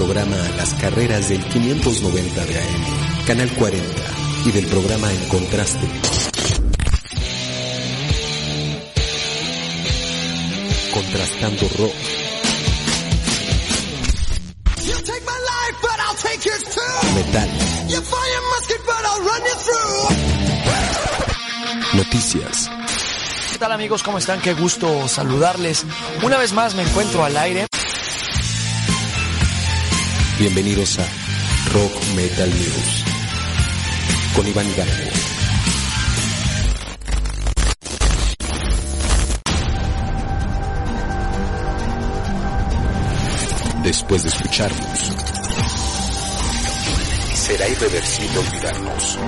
programa Las Carreras del 590 de AM, Canal 40 y del programa En Contraste. Contrastando rock. Metal. Noticias. ¿Qué tal amigos? ¿Cómo están? Qué gusto saludarles. Una vez más me encuentro al aire. Bienvenidos a Rock Metal News con Iván Hidalgo. Después de escucharnos, será irreversible olvidarnos.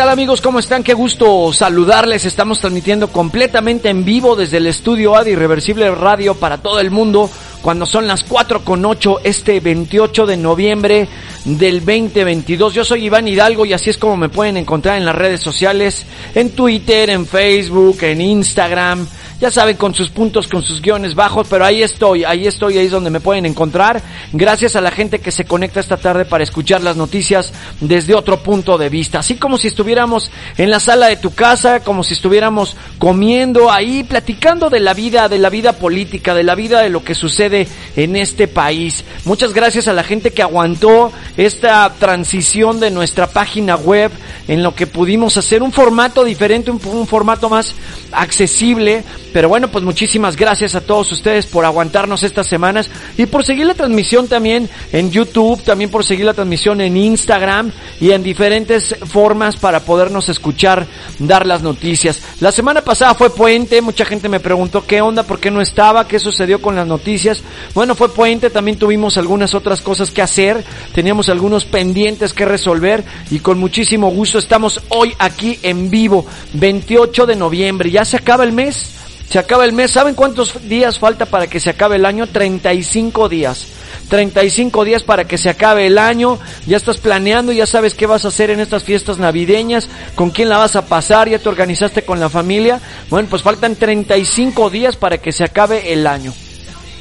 Tal amigos? ¿Cómo están? Qué gusto saludarles. Estamos transmitiendo completamente en vivo desde el estudio A de Irreversible Radio para todo el mundo cuando son las 4 con 8 este 28 de noviembre del 2022. Yo soy Iván Hidalgo y así es como me pueden encontrar en las redes sociales, en Twitter, en Facebook, en Instagram. Ya saben, con sus puntos, con sus guiones bajos, pero ahí estoy, ahí estoy, ahí es donde me pueden encontrar. Gracias a la gente que se conecta esta tarde para escuchar las noticias desde otro punto de vista. Así como si estuviéramos en la sala de tu casa, como si estuviéramos comiendo ahí, platicando de la vida, de la vida política, de la vida de lo que sucede en este país. Muchas gracias a la gente que aguantó esta transición de nuestra página web en lo que pudimos hacer un formato diferente, un, formato más accesible. Pero bueno, pues muchísimas gracias a todos ustedes por aguantarnos estas semanas y por seguir la transmisión también en YouTube, también por seguir la transmisión en Instagram y en diferentes formas para podernos escuchar, dar las noticias. La semana pasada fue puente, mucha gente me preguntó qué onda, por qué no estaba, qué sucedió con las noticias. Bueno, fue puente, también tuvimos algunas otras cosas que hacer, teníamos algunos pendientes que resolver y con muchísimo gusto estamos hoy aquí en vivo, 28 de noviembre, ya se acaba el mes. Se acaba el mes. ¿Saben cuántos días falta para que se acabe el año? 35 días. 35 días para que se acabe el año. Ya estás planeando, ya sabes qué vas a hacer en estas fiestas navideñas, con quién la vas a pasar, ya te organizaste con la familia. Bueno, pues faltan 35 días para que se acabe el año.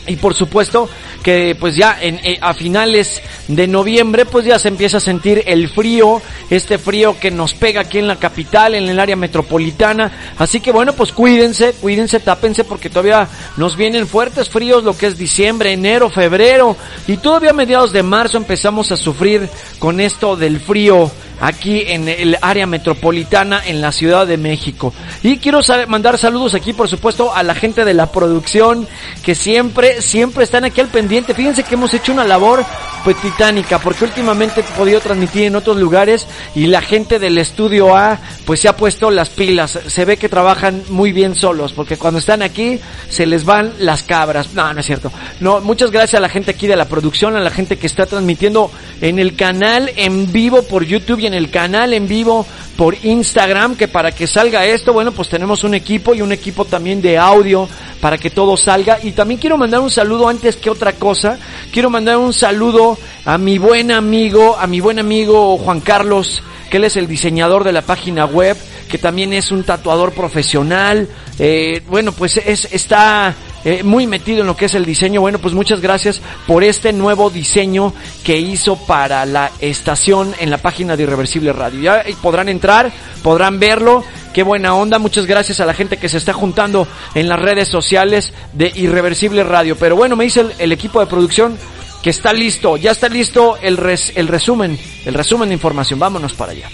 Y por supuesto que pues ya en, eh, a finales de noviembre pues ya se empieza a sentir el frío, este frío que nos pega aquí en la capital, en el área metropolitana. Así que bueno, pues cuídense, cuídense, tápense porque todavía nos vienen fuertes fríos lo que es diciembre, enero, febrero y todavía a mediados de marzo empezamos a sufrir con esto del frío aquí en el área metropolitana en la Ciudad de México. Y quiero mandar saludos aquí, por supuesto, a la gente de la producción que siempre, siempre están aquí al pendiente. Fíjense que hemos hecho una labor pues titánica, porque últimamente he podido transmitir en otros lugares y la gente del estudio A pues se ha puesto las pilas. Se ve que trabajan muy bien solos, porque cuando están aquí se les van las cabras. No, no es cierto. No, muchas gracias a la gente aquí de la producción, a la gente que está transmitiendo en el canal en vivo por YouTube en el canal en vivo por Instagram, que para que salga esto, bueno, pues tenemos un equipo y un equipo también de audio para que todo salga. Y también quiero mandar un saludo antes que otra cosa. Quiero mandar un saludo a mi buen amigo, a mi buen amigo Juan Carlos, que él es el diseñador de la página web, que también es un tatuador profesional. Eh, bueno, pues es, está eh, muy metido en lo que es el diseño. Bueno, pues muchas gracias por este nuevo diseño que hizo para la estación en la página de Irreversible Radio. Ya podrán entrar, podrán verlo. Qué buena onda. Muchas gracias a la gente que se está juntando en las redes sociales de Irreversible Radio. Pero bueno, me dice el equipo de producción que está listo, ya está listo el, res, el resumen, el resumen de información. Vámonos para allá.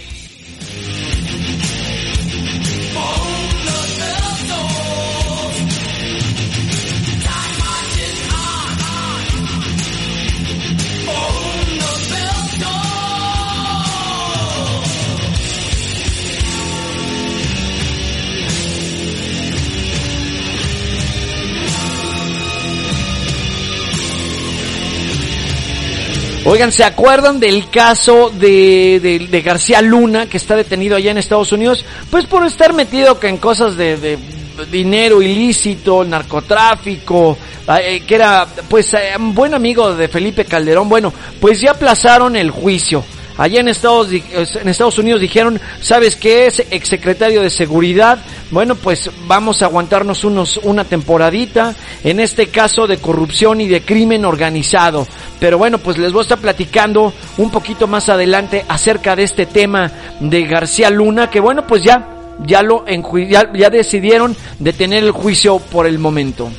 Oigan, ¿se acuerdan del caso de, de, García Luna, que está detenido allá en Estados Unidos? Pues por estar metido en cosas de, dinero ilícito, narcotráfico, eh, que era pues eh, un buen amigo de Felipe Calderón. Bueno, pues ya aplazaron el juicio. Allá en Estados, en Estados Unidos dijeron, ¿sabes qué es? Exsecretario de Seguridad. Bueno, pues vamos a aguantarnos unos, una temporadita. En este caso de corrupción y de crimen organizado. Pero bueno, pues les voy a estar platicando un poquito más adelante acerca de este tema de García Luna. Que bueno, pues ya, ya lo, ya, ya decidieron detener el juicio por el momento.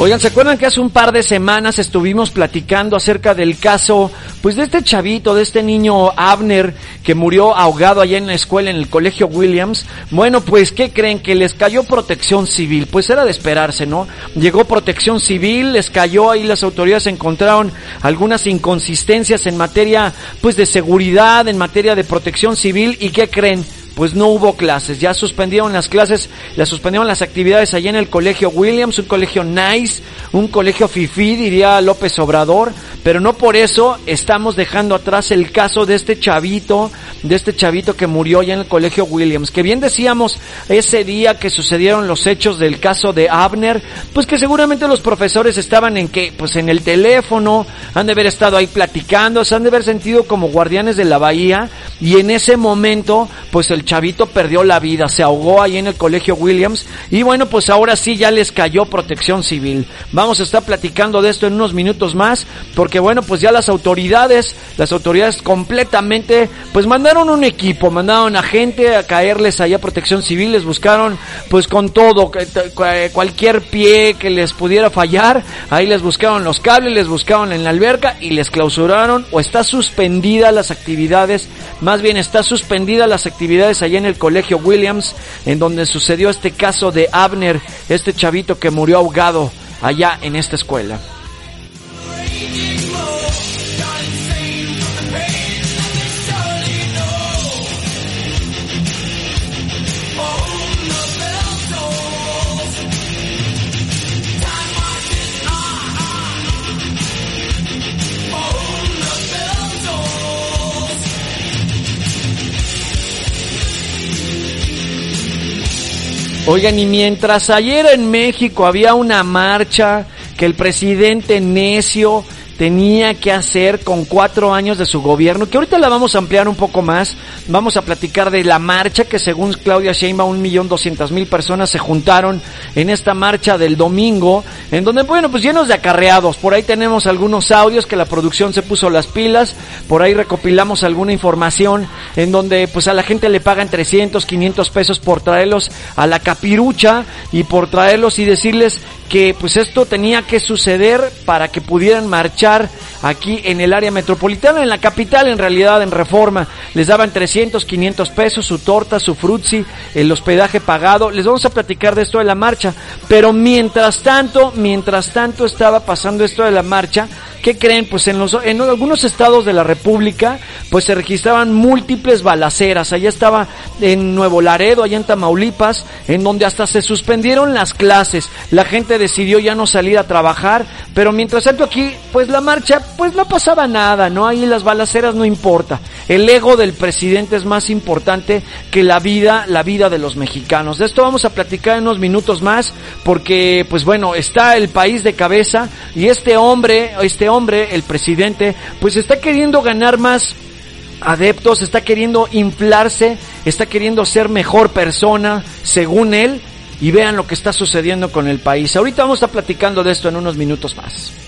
Oigan, ¿se acuerdan que hace un par de semanas estuvimos platicando acerca del caso, pues de este chavito, de este niño Abner que murió ahogado allá en la escuela, en el colegio Williams? Bueno, pues, ¿qué creen? Que les cayó protección civil. Pues era de esperarse, ¿no? Llegó protección civil, les cayó ahí, las autoridades encontraron algunas inconsistencias en materia, pues, de seguridad, en materia de protección civil, ¿y qué creen? Pues no hubo clases. Ya suspendieron las clases, ya suspendieron las actividades allá en el colegio Williams, un colegio nice, un colegio fifi, diría López Obrador, pero no por eso estamos dejando atrás el caso de este chavito, de este chavito que murió allá en el colegio Williams, que bien decíamos ese día que sucedieron los hechos del caso de Abner, pues que seguramente los profesores estaban en que, pues en el teléfono, han de haber estado ahí platicando, se han de haber sentido como guardianes de la bahía, y en ese momento, pues el chavito perdió la vida, se ahogó ahí en el colegio Williams y bueno, pues ahora sí ya les cayó protección civil. Vamos a estar platicando de esto en unos minutos más porque bueno, pues ya las autoridades, las autoridades completamente, pues mandaron un equipo, mandaron a gente a caerles allá a protección civil, les buscaron pues con todo, cualquier pie que les pudiera fallar, ahí les buscaron los cables, les buscaron en la alberca y les clausuraron o está suspendida las actividades, más bien está suspendida las actividades allá en el colegio Williams, en donde sucedió este caso de Abner, este chavito que murió ahogado allá en esta escuela. Oigan, y mientras ayer en México había una marcha que el presidente necio tenía que hacer con cuatro años de su gobierno, que ahorita la vamos a ampliar un poco más. Vamos a platicar de la marcha que según Claudia Sheinbaum un millón doscientas mil personas se juntaron en esta marcha del domingo, en donde, bueno, pues llenos de acarreados. Por ahí tenemos algunos audios que la producción se puso las pilas, por ahí recopilamos alguna información en donde pues a la gente le pagan 300, 500 pesos por traerlos a la capirucha y por traerlos y decirles que pues esto tenía que suceder para que pudieran marchar aquí en el área metropolitana, en la capital en realidad, en Reforma. Les daban 300, 500 pesos, su torta, su frutzi, el hospedaje pagado. Les vamos a platicar de esto de la marcha. Pero mientras tanto, mientras tanto estaba pasando esto de la marcha, ¿Qué creen? Pues en, los, en algunos estados de la República, pues se registraban múltiples balaceras. Allá estaba en Nuevo Laredo, allá en Tamaulipas, en donde hasta se suspendieron las clases. La gente decidió ya no salir a trabajar, pero mientras tanto aquí, pues la marcha, pues no pasaba nada, ¿no? Ahí las balaceras no importa. El ego del presidente es más importante que la vida, la vida de los mexicanos. De esto vamos a platicar en unos minutos más, porque, pues bueno, está el país de cabeza y este hombre, este hombre, el presidente, pues está queriendo ganar más adeptos, está queriendo inflarse, está queriendo ser mejor persona, según él, y vean lo que está sucediendo con el país. Ahorita vamos a platicando de esto en unos minutos más.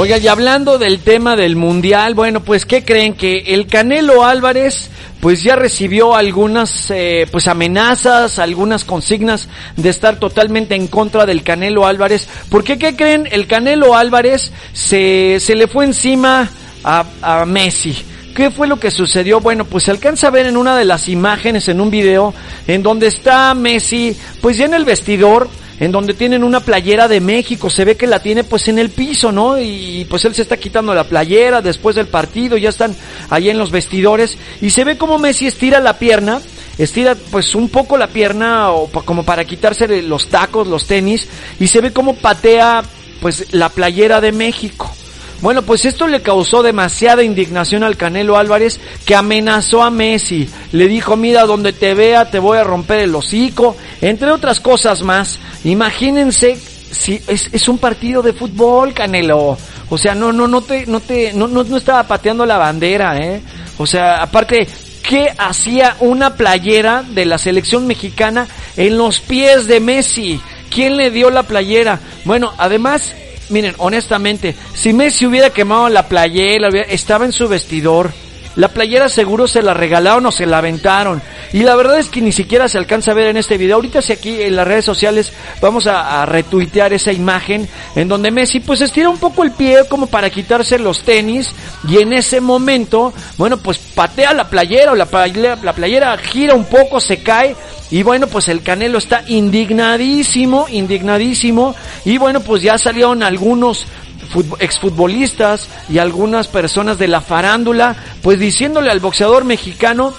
Oiga, y hablando del tema del mundial, bueno, pues ¿qué creen? Que el Canelo Álvarez pues ya recibió algunas eh, pues amenazas, algunas consignas de estar totalmente en contra del Canelo Álvarez. ¿Por qué qué creen? El Canelo Álvarez se, se le fue encima a, a Messi. ¿Qué fue lo que sucedió? Bueno, pues se alcanza a ver en una de las imágenes, en un video, en donde está Messi, pues ya en el vestidor, en donde tienen una playera de México, se ve que la tiene pues en el piso, ¿no? Y pues él se está quitando la playera después del partido, ya están ahí en los vestidores y se ve como Messi estira la pierna, estira pues un poco la pierna o como para quitarse los tacos, los tenis y se ve como patea pues la playera de México. Bueno, pues esto le causó demasiada indignación al Canelo Álvarez que amenazó a Messi. Le dijo, mira, donde te vea te voy a romper el hocico, entre otras cosas más. Imagínense si es, es un partido de fútbol, Canelo. O sea, no, no, no te, no te, no, no, no estaba pateando la bandera, eh. O sea, aparte, ¿qué hacía una playera de la selección mexicana en los pies de Messi? ¿Quién le dio la playera? Bueno, además, miren, honestamente, si Messi hubiera quemado la playera, estaba en su vestidor, la playera seguro se la regalaron o se la aventaron. Y la verdad es que ni siquiera se alcanza a ver en este video. Ahorita si aquí en las redes sociales vamos a, retuitear esa imagen en donde Messi pues estira un poco el pie como para quitarse los tenis y en ese momento, bueno, pues patea la playera o la playera, la playera gira un poco, se cae y bueno, pues el Canelo está indignadísimo, indignadísimo. Y bueno, pues ya salieron algunos exfutbolistas y algunas personas de la farándula, pues diciéndole al boxeador mexicano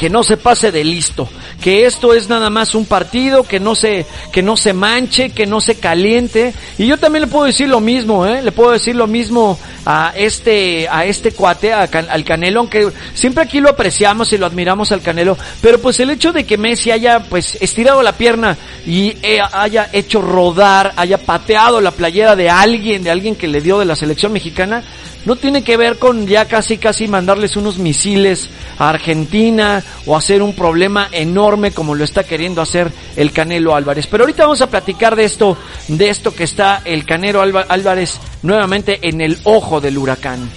que no se pase de listo, que esto es nada más un partido, que no se, que no se manche, que no se caliente. Y yo también le puedo decir lo mismo, ¿eh? Le puedo decir lo mismo a este, a este cuate, a al Canelo, aunque siempre aquí lo apreciamos y lo admiramos al Canelo, pero pues el hecho de que Messi haya pues estirado la pierna y eh, haya hecho rodar, haya pateado la playera de alguien, de alguien que le dio de la selección mexicana, no tiene que ver con ya casi casi mandarles unos misiles a Argentina o hacer un problema enorme como lo está queriendo hacer el Canelo Álvarez. Pero ahorita vamos a platicar de esto, de esto que está el Canelo Álvarez nuevamente en el ojo del huracán.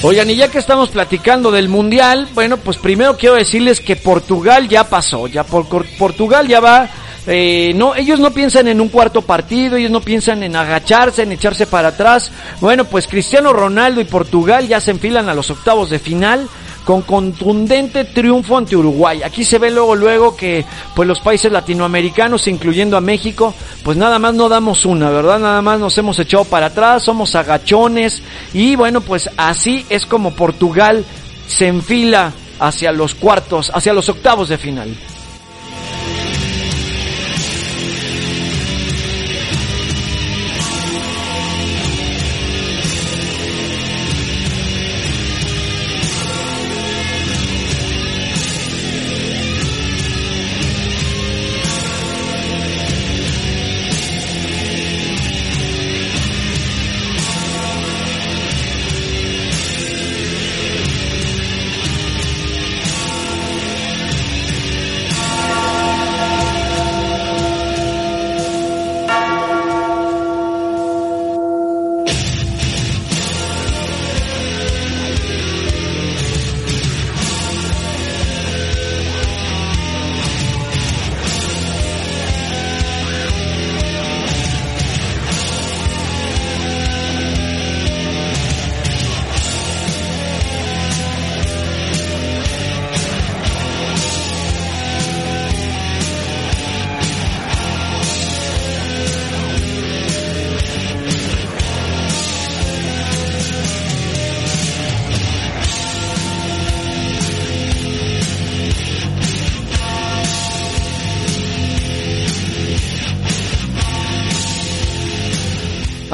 Oigan, y ya que estamos platicando del Mundial, bueno, pues primero quiero decirles que Portugal ya pasó, ya por, Portugal ya va, eh, no, ellos no piensan en un cuarto partido, ellos no piensan en agacharse, en echarse para atrás. Bueno, pues Cristiano Ronaldo y Portugal ya se enfilan a los octavos de final con contundente triunfo ante Uruguay. Aquí se ve luego luego que pues los países latinoamericanos, incluyendo a México, pues nada más no damos una, ¿verdad? Nada más nos hemos echado para atrás, somos agachones y bueno, pues así es como Portugal se enfila hacia los cuartos, hacia los octavos de final.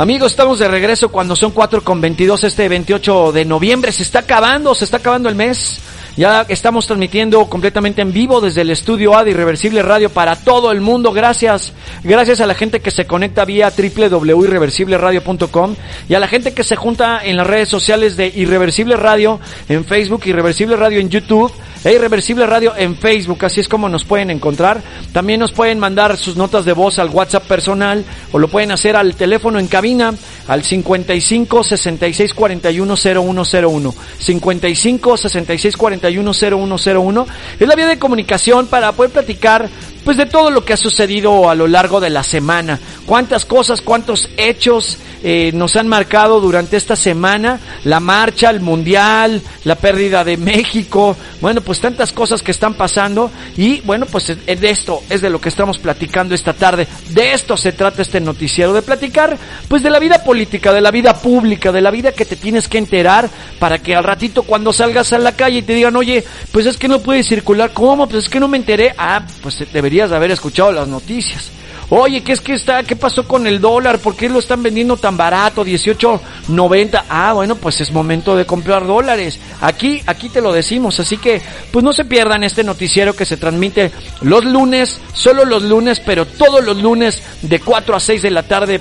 Amigos, estamos de regreso cuando son 4 con 22 este 28 de noviembre. Se está acabando, se está acabando el mes. Ya estamos transmitiendo completamente en vivo desde el estudio A de Irreversible Radio para todo el mundo. Gracias. Gracias a la gente que se conecta vía www.irreversibleradio.com y a la gente que se junta en las redes sociales de Irreversible Radio en Facebook, Irreversible Radio en YouTube e Irreversible Radio en Facebook. Así es como nos pueden encontrar. También nos pueden mandar sus notas de voz al WhatsApp personal o lo pueden hacer al teléfono en cabina al 55 66 41 0101. 55 66 41 0101. Es la vía de comunicación para poder platicar pues de todo lo que ha sucedido a lo largo de la semana. Cuántas cosas, cuántos hechos eh, nos han marcado durante esta semana. La marcha, el mundial, la pérdida de México. Bueno, pues tantas cosas que están pasando. Y bueno, pues de esto es de lo que estamos platicando esta tarde. De esto se trata este noticiero. De platicar pues de la vida política, de la vida pública, de la vida que te tienes que enterar para que al ratito cuando salgas a la calle y te digan, oye, pues es que no puedes circular. ¿Cómo? Pues es que no me enteré. Ah, pues debería de haber escuchado las noticias. Oye, ¿qué es que está? ¿Qué pasó con el dólar? ¿Por qué lo están vendiendo tan barato? 18.90. Ah, bueno, pues es momento de comprar dólares. Aquí, aquí te lo decimos. Así que, pues no se pierdan este noticiero que se transmite los lunes, solo los lunes, pero todos los lunes de 4 a 6 de la tarde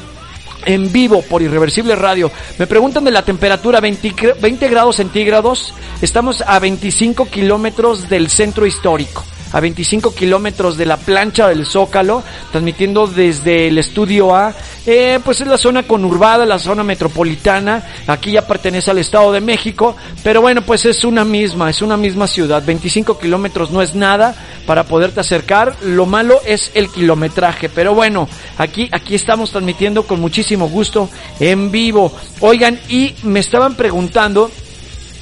en vivo por Irreversible Radio. Me preguntan de la temperatura 20, 20 grados centígrados. Estamos a 25 kilómetros del centro histórico a 25 kilómetros de la plancha del Zócalo, transmitiendo desde el estudio A, eh, pues es la zona conurbada, la zona metropolitana, aquí ya pertenece al Estado de México, pero bueno, pues es una misma, es una misma ciudad, 25 kilómetros no es nada para poderte acercar, lo malo es el kilometraje, pero bueno, aquí, aquí estamos transmitiendo con muchísimo gusto en vivo. Oigan, y me estaban preguntando,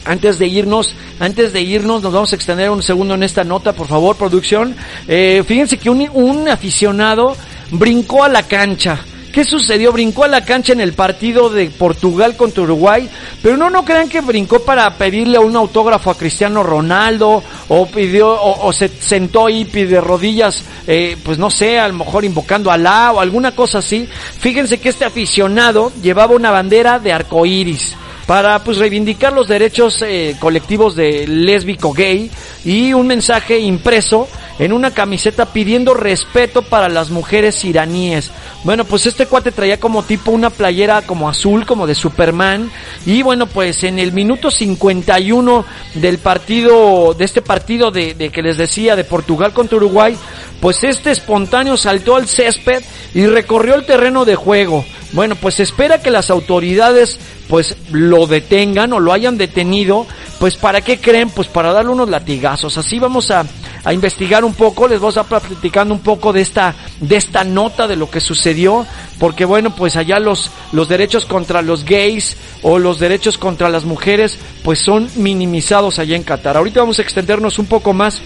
antes de irnos, antes de irnos, nos vamos a extender un segundo en esta nota, por favor, producción. Eh, fíjense que un, aficionado brincó a la cancha. ¿Qué sucedió? Brincó a la cancha en el partido de Portugal contra Uruguay, pero no, no crean que brincó para pedirle un autógrafo a Cristiano Ronaldo, o pidió, o, se sentó y pide rodillas, eh, pues no sé, a lo mejor invocando a Alá o alguna cosa así. Fíjense que este aficionado llevaba una bandera de arcoíris para pues reivindicar los derechos eh, colectivos de lésbico gay y un mensaje impreso en una camiseta pidiendo respeto para las mujeres iraníes. Bueno, pues este cuate traía como tipo una playera como azul, como de Superman. Y bueno, pues en el minuto 51 del partido, de este partido de, de que les decía, de Portugal contra Uruguay, pues este espontáneo saltó al césped y recorrió el terreno de juego. Bueno, pues espera que las autoridades pues lo detengan o lo hayan detenido, pues para qué creen, pues para darle unos latigazos. Así vamos a, a investigar un poco, les vamos a estar platicando un poco de esta, de esta nota de lo que sucedió, porque bueno, pues allá los, los derechos contra los gays o los derechos contra las mujeres, pues son minimizados allá en Qatar. Ahorita vamos a extendernos un poco más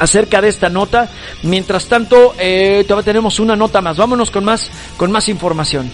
acerca de esta nota. Mientras tanto, eh, todavía tenemos una nota más. Vámonos con más, con más información.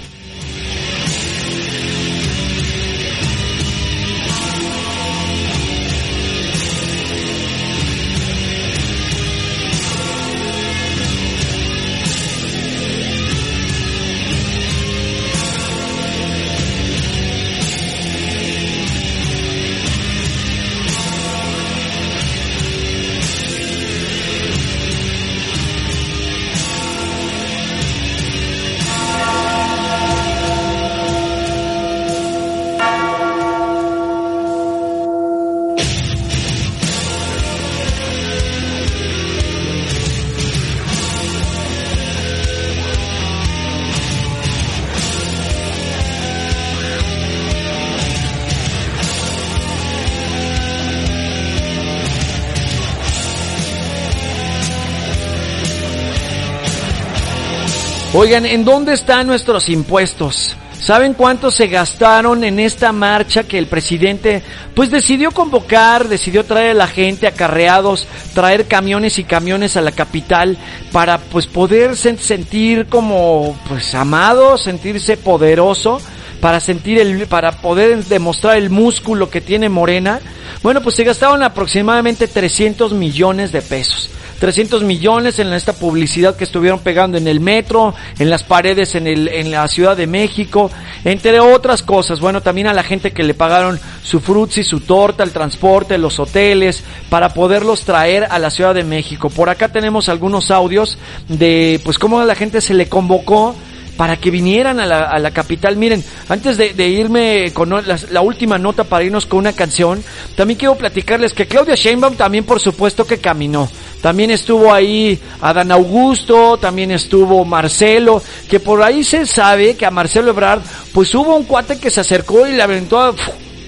Oigan, ¿en dónde están nuestros impuestos? ¿Saben cuánto se gastaron en esta marcha que el presidente pues decidió convocar, decidió traer a la gente acarreados, traer camiones y camiones a la capital para pues poderse sentir como pues amado, sentirse poderoso, para sentir el para poder demostrar el músculo que tiene Morena? Bueno, pues se gastaron aproximadamente 300 millones de pesos. 300 millones en esta publicidad que estuvieron pegando en el metro, en las paredes en, el, en la Ciudad de México, entre otras cosas. Bueno, también a la gente que le pagaron su frutzi, su torta, el transporte, los hoteles, para poderlos traer a la Ciudad de México. Por acá tenemos algunos audios de pues cómo a la gente se le convocó para que vinieran a la, a la capital. Miren, antes de, irme con la, la, última nota para irnos con una canción, también quiero platicarles que Claudia Sheinbaum también por supuesto que caminó. También estuvo ahí Adán Augusto, también estuvo Marcelo, que por ahí se sabe que a Marcelo Ebrard, pues hubo un cuate que se acercó y le aventó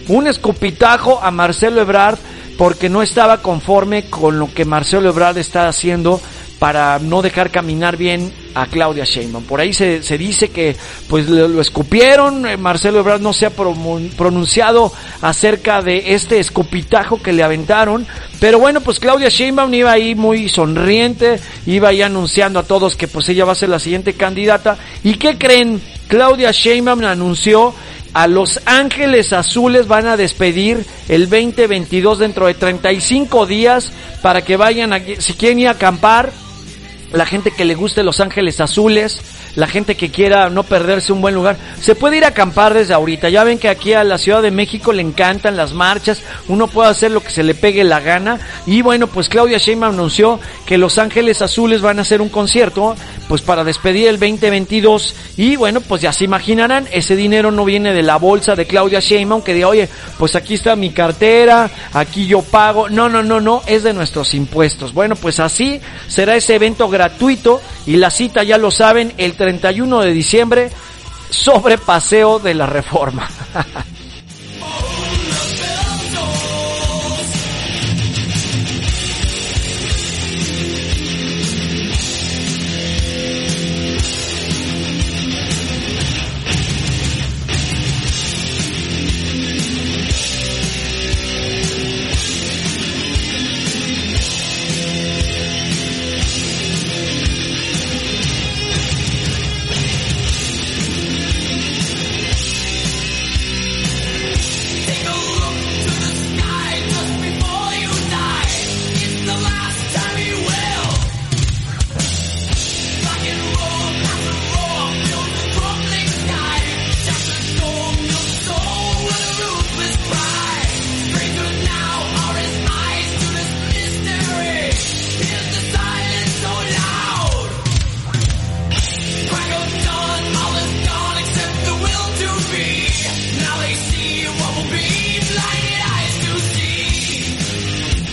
un escupitajo a Marcelo Ebrard porque no estaba conforme con lo que Marcelo Ebrard está haciendo para no dejar caminar bien a Claudia Sheinbaum. Por ahí se, se dice que pues lo, lo escupieron, eh, Marcelo Ebrard no se ha pronunciado acerca de este escupitajo que le aventaron, pero bueno, pues Claudia Sheinbaum iba ahí muy sonriente, iba ahí anunciando a todos que pues ella va a ser la siguiente candidata. ¿Y qué creen? Claudia Sheinbaum anunció a Los Ángeles Azules van a despedir el 2022 dentro de 35 días para que vayan, a, si quieren ir a acampar, la gente que le guste Los Ángeles Azules, la gente que quiera no perderse un buen lugar, se puede ir a acampar desde ahorita. Ya ven que aquí a la Ciudad de México le encantan las marchas, uno puede hacer lo que se le pegue la gana. Y bueno, pues Claudia Sheinbaum anunció que Los Ángeles Azules van a hacer un concierto, pues para despedir el 2022. Y bueno, pues ya se imaginarán, ese dinero no viene de la bolsa de Claudia Sheinbaum que de oye, pues aquí está mi cartera, aquí yo pago. No, no, no, no, es de nuestros impuestos. Bueno, pues así será ese evento gratuito y la cita ya lo saben, el 31 de diciembre sobre Paseo de la Reforma.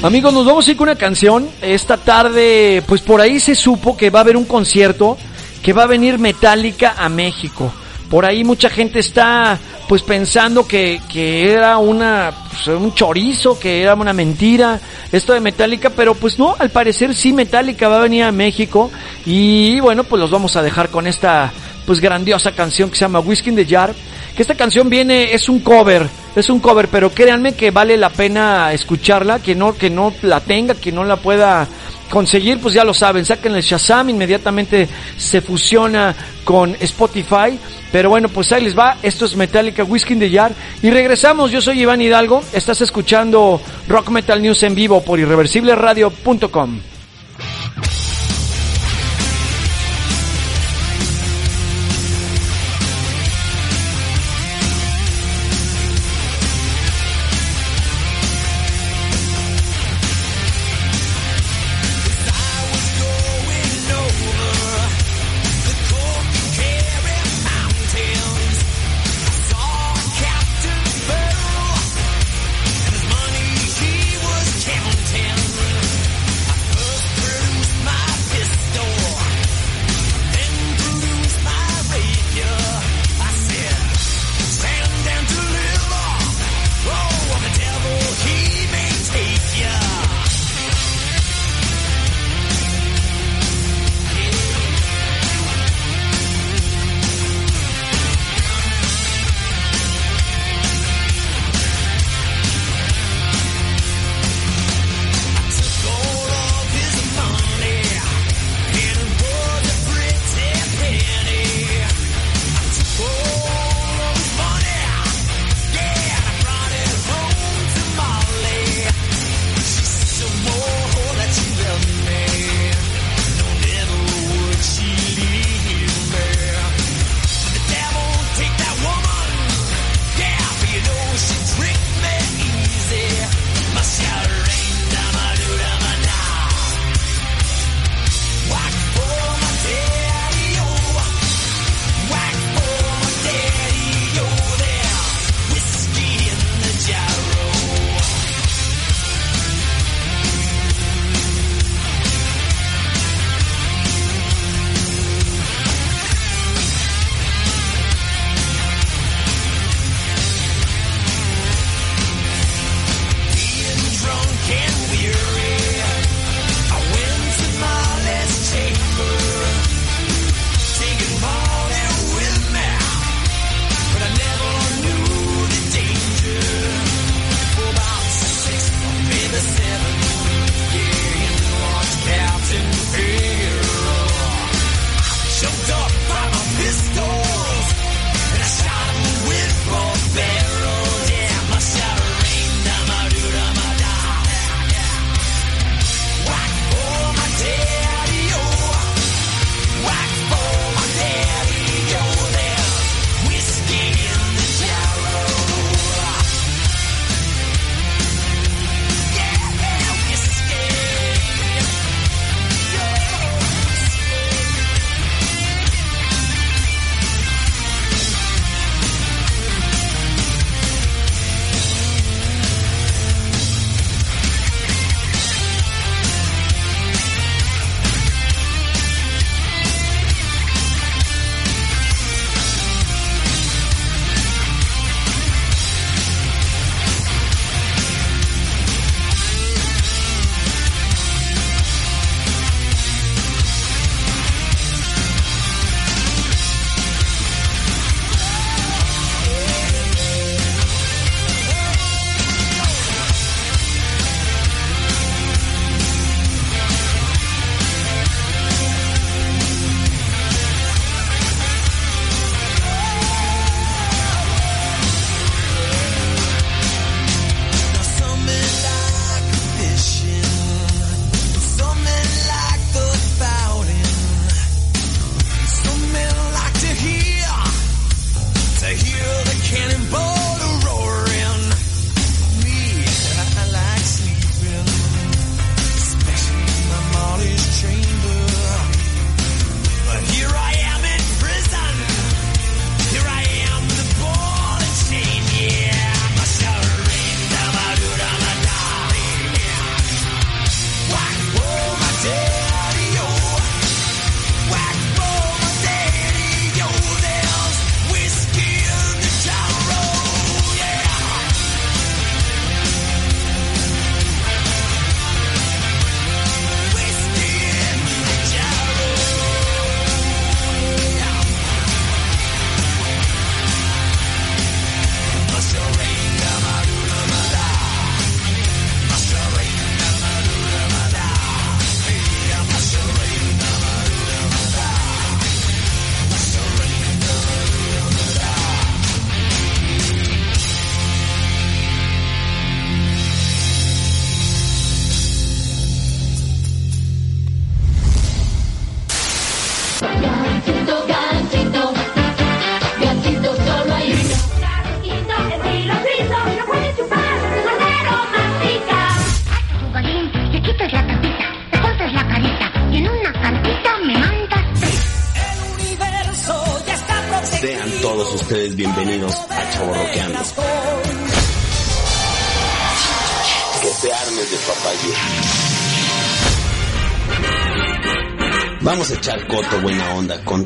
Amigos, nos vamos a ir con una canción. Esta tarde, pues por ahí se supo que va a haber un concierto que va a venir Metallica a México. Por ahí mucha gente está pues pensando que, que era una pues, un chorizo, que era una mentira esto de Metallica, pero pues no, al parecer sí Metallica va a venir a México y bueno, pues los vamos a dejar con esta pues grandiosa canción que se llama Whiskey in the Jar, que esta canción viene es un cover es un cover, pero créanme que vale la pena escucharla, que no, que no la tenga, que no la pueda conseguir, pues ya lo saben, saquen el Shazam, inmediatamente se fusiona con Spotify, pero bueno, pues ahí les va, esto es Metallica Whiskey in the Jar, y regresamos, yo soy Iván Hidalgo, estás escuchando Rock Metal News en vivo por irreversibleradio.com.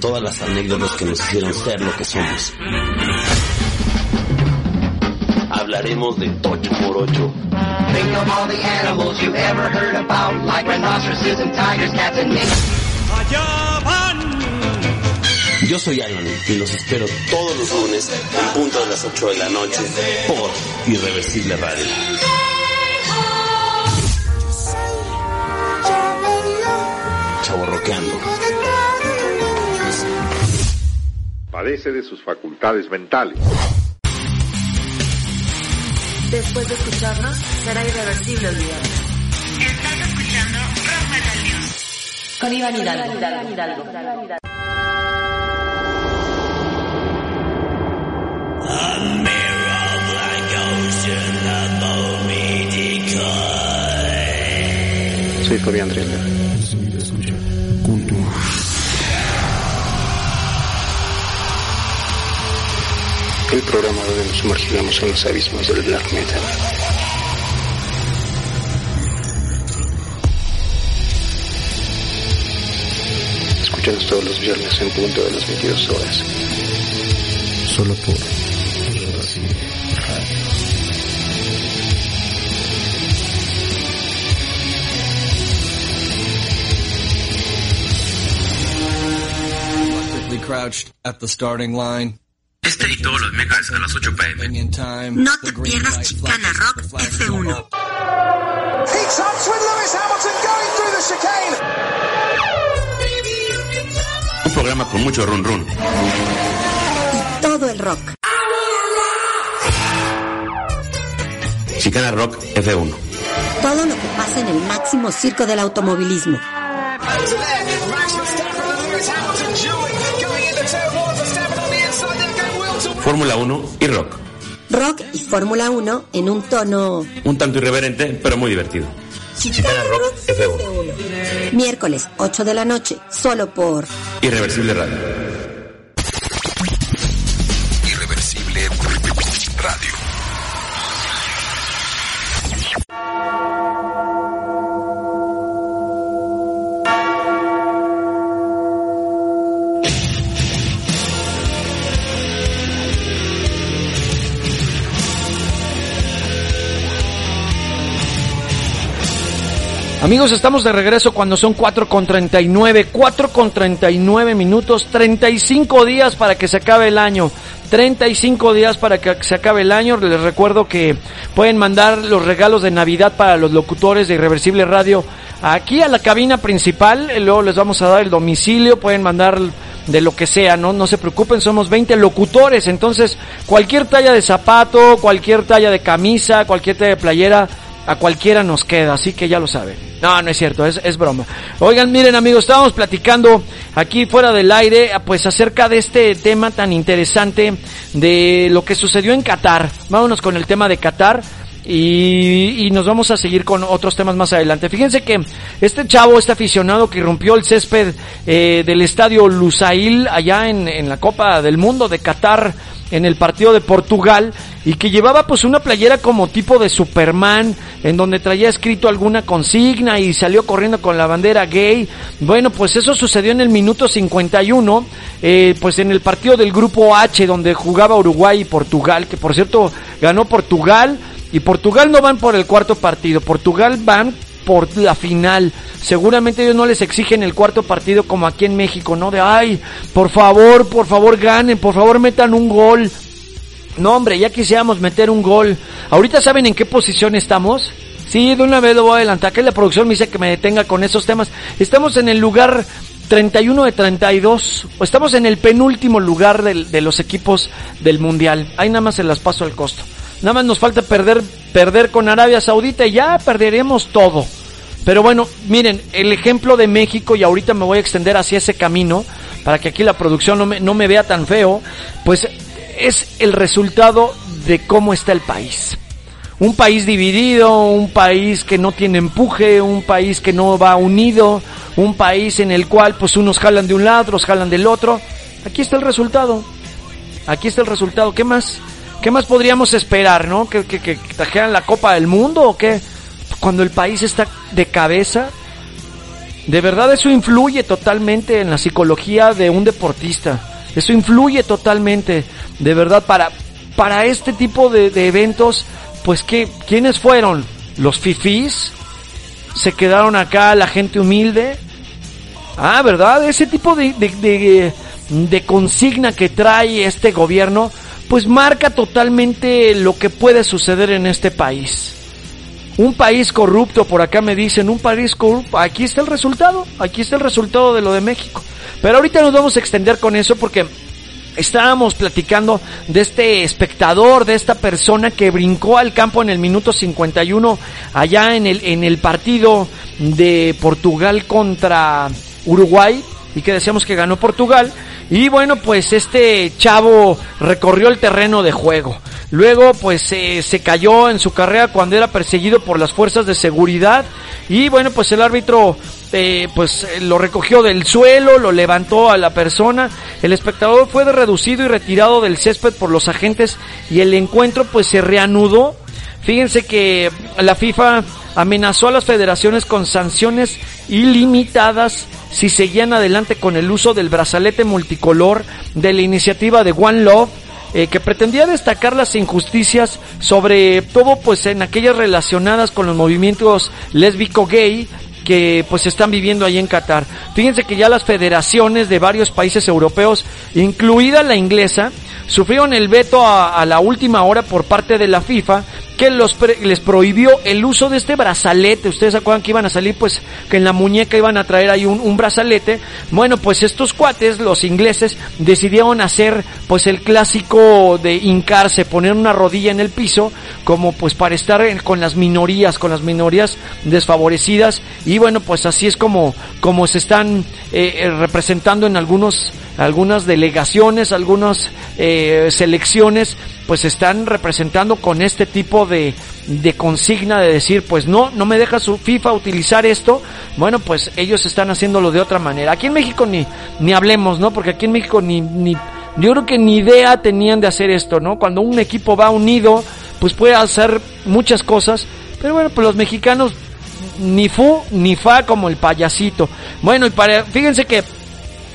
todas las anécdotas que nos hicieron ser lo que somos. Hablaremos de Tocho Morocho. Think of all the animals you ever heard about, like rhinoceroses and tigers, cats and minks. Yo soy Alan y los espero todos los lunes en punto de las 8 de la noche por Irreversible Radio. Chaborroqueando. Padece de sus facultades mentales. Después de escucharnos, será irreversible olvidarnos. Estás escuchando Rock Metal News. Con Iván Hidalgo. Soy Fabián. El programa donde nos sumergiremos en los abismos del black metal. Escúchanos todos los viernes en punto de las 22 horas. Solo por crouched at the starting line. Este y todos los megas a las 8 pm. No te pierdas Chicana Rock the flags F1. go up. He touched with Lewis Hamilton going through the chicane. Un programa con mucho run run. Todo el rock. Chicana Rock F1. Todo lo que pasa en el máximo circo del automovilismo. Fórmula 1 y rock. Rock y Fórmula 1 en un tono Un tanto irreverente, pero muy divertido. Chicana Rock F1. miércoles 8 de la noche, solo por Irreversible Radio. Amigos, estamos de regreso cuando son 4 con 39, 4 con 39 minutos, 35 días para que se acabe el año. 35 días para que se acabe el año. Les recuerdo que pueden mandar los regalos de Navidad para los locutores de Irreversible Radio aquí a la cabina principal. Luego les vamos a dar el domicilio. Pueden mandar de lo que sea, ¿no? No se preocupen, somos 20 locutores. Entonces, cualquier talla de zapato, cualquier talla de camisa, cualquier talla de playera, a cualquiera nos queda, así que ya lo saben. No, no es cierto, es, es broma. Oigan, miren amigos, estábamos platicando aquí fuera del aire, pues acerca de este tema tan interesante de lo que sucedió en Qatar. Vámonos con el tema de Qatar. Y, nos vamos a seguir con otros temas más adelante. Fíjense que este chavo, este aficionado que rompió el césped eh, del estadio Lusail allá en, en la Copa del Mundo de Qatar en el partido de Portugal y que llevaba pues una playera como tipo de Superman en donde traía escrito alguna consigna y salió corriendo con la bandera gay. Bueno, pues eso sucedió en el minuto 51, eh, pues en el partido del grupo H donde jugaba Uruguay y Portugal, que por cierto ganó Portugal y Portugal no van por el cuarto partido, Portugal van por la final. Seguramente ellos no les exigen el cuarto partido como aquí en México, ¿no? De, ay, por favor, por favor ganen, por favor metan un gol. No, hombre, ya quisiéramos meter un gol. Ahorita saben en qué posición estamos. Sí, de una vez lo voy a adelantar. Que la producción me dice que me detenga con esos temas. Estamos en el lugar 31 de 32. O estamos en el penúltimo lugar del- de los equipos del mundial. Ahí nada más se las paso al costo. Nada más nos falta perder, perder con Arabia Saudita y ya perderemos todo. Pero bueno, miren, el ejemplo de México, y ahorita me voy a extender hacia ese camino, para que aquí la producción no me, no me vea tan feo, pues es el resultado de cómo está el país. Un país dividido, un país que no tiene empuje, un país que no va unido, un país en el cual pues unos jalan de un lado, otros jalan del otro. Aquí está el resultado. aquí está el resultado. ¿Qué más? ¿Qué más podríamos esperar, no? ¿Que, que, que trajeran la Copa del Mundo o qué? Cuando el país está de cabeza, de verdad eso influye totalmente en la psicología de un deportista. Eso influye totalmente, de verdad, para, para este tipo de, eventos, pues que, ¿quiénes fueron? Los fifís, se quedaron acá la gente humilde. Ah, ¿verdad? Ese tipo de, de consigna que trae este gobierno, pues marca totalmente lo que puede suceder en este país. Un país corrupto, por acá me dicen, un país corrupto. Aquí está el resultado, aquí está el resultado de lo de México. Pero ahorita nos vamos a extender con eso porque estábamos platicando de este espectador, de esta persona que brincó al campo en el minuto 51 allá en el, en el partido de Portugal contra Uruguay y que decíamos que ganó Portugal. Y bueno, pues este chavo recorrió el terreno de juego. Luego pues eh, se cayó en su carrera cuando era perseguido por las fuerzas de seguridad. Y bueno, pues el árbitro eh, pues lo recogió del suelo, lo levantó a la persona. El espectador fue reducido y retirado del césped por los agentes y el encuentro pues se reanudó. Fíjense que la FIFA amenazó a las federaciones con sanciones ilimitadas si seguían adelante con el uso del brazalete multicolor de la iniciativa de One Love eh, que pretendía destacar las injusticias sobre todo pues en aquellas relacionadas con los movimientos lésbico gay que pues están viviendo ahí en Qatar. Fíjense que ya las federaciones de varios países europeos, incluida la inglesa, sufrieron el veto a, a la última hora por parte de la FIFA que los les prohibió el uso de este brazalete. Ustedes se acuerdan que iban a salir, pues, que en la muñeca iban a traer ahí un, un, brazalete. Bueno, pues estos cuates, los ingleses, decidieron hacer, pues, el clásico de hincarse, poner una rodilla en el piso, como pues para estar con las minorías, con las minorías desfavorecidas. Y bueno, pues así es como, como se están eh, representando en algunos, algunas delegaciones, algunas eh, selecciones, pues están representando con este tipo de, de consigna de decir, pues no, no me deja su FIFA utilizar esto, bueno, pues ellos están haciéndolo de otra manera. Aquí en México ni, ni hablemos, ¿no? Porque aquí en México ni, ni, yo creo que ni idea tenían de hacer esto, ¿no? Cuando un equipo va unido, pues puede hacer muchas cosas, pero bueno, pues los mexicanos ni fu ni fa como el payasito. Bueno, y para, fíjense que,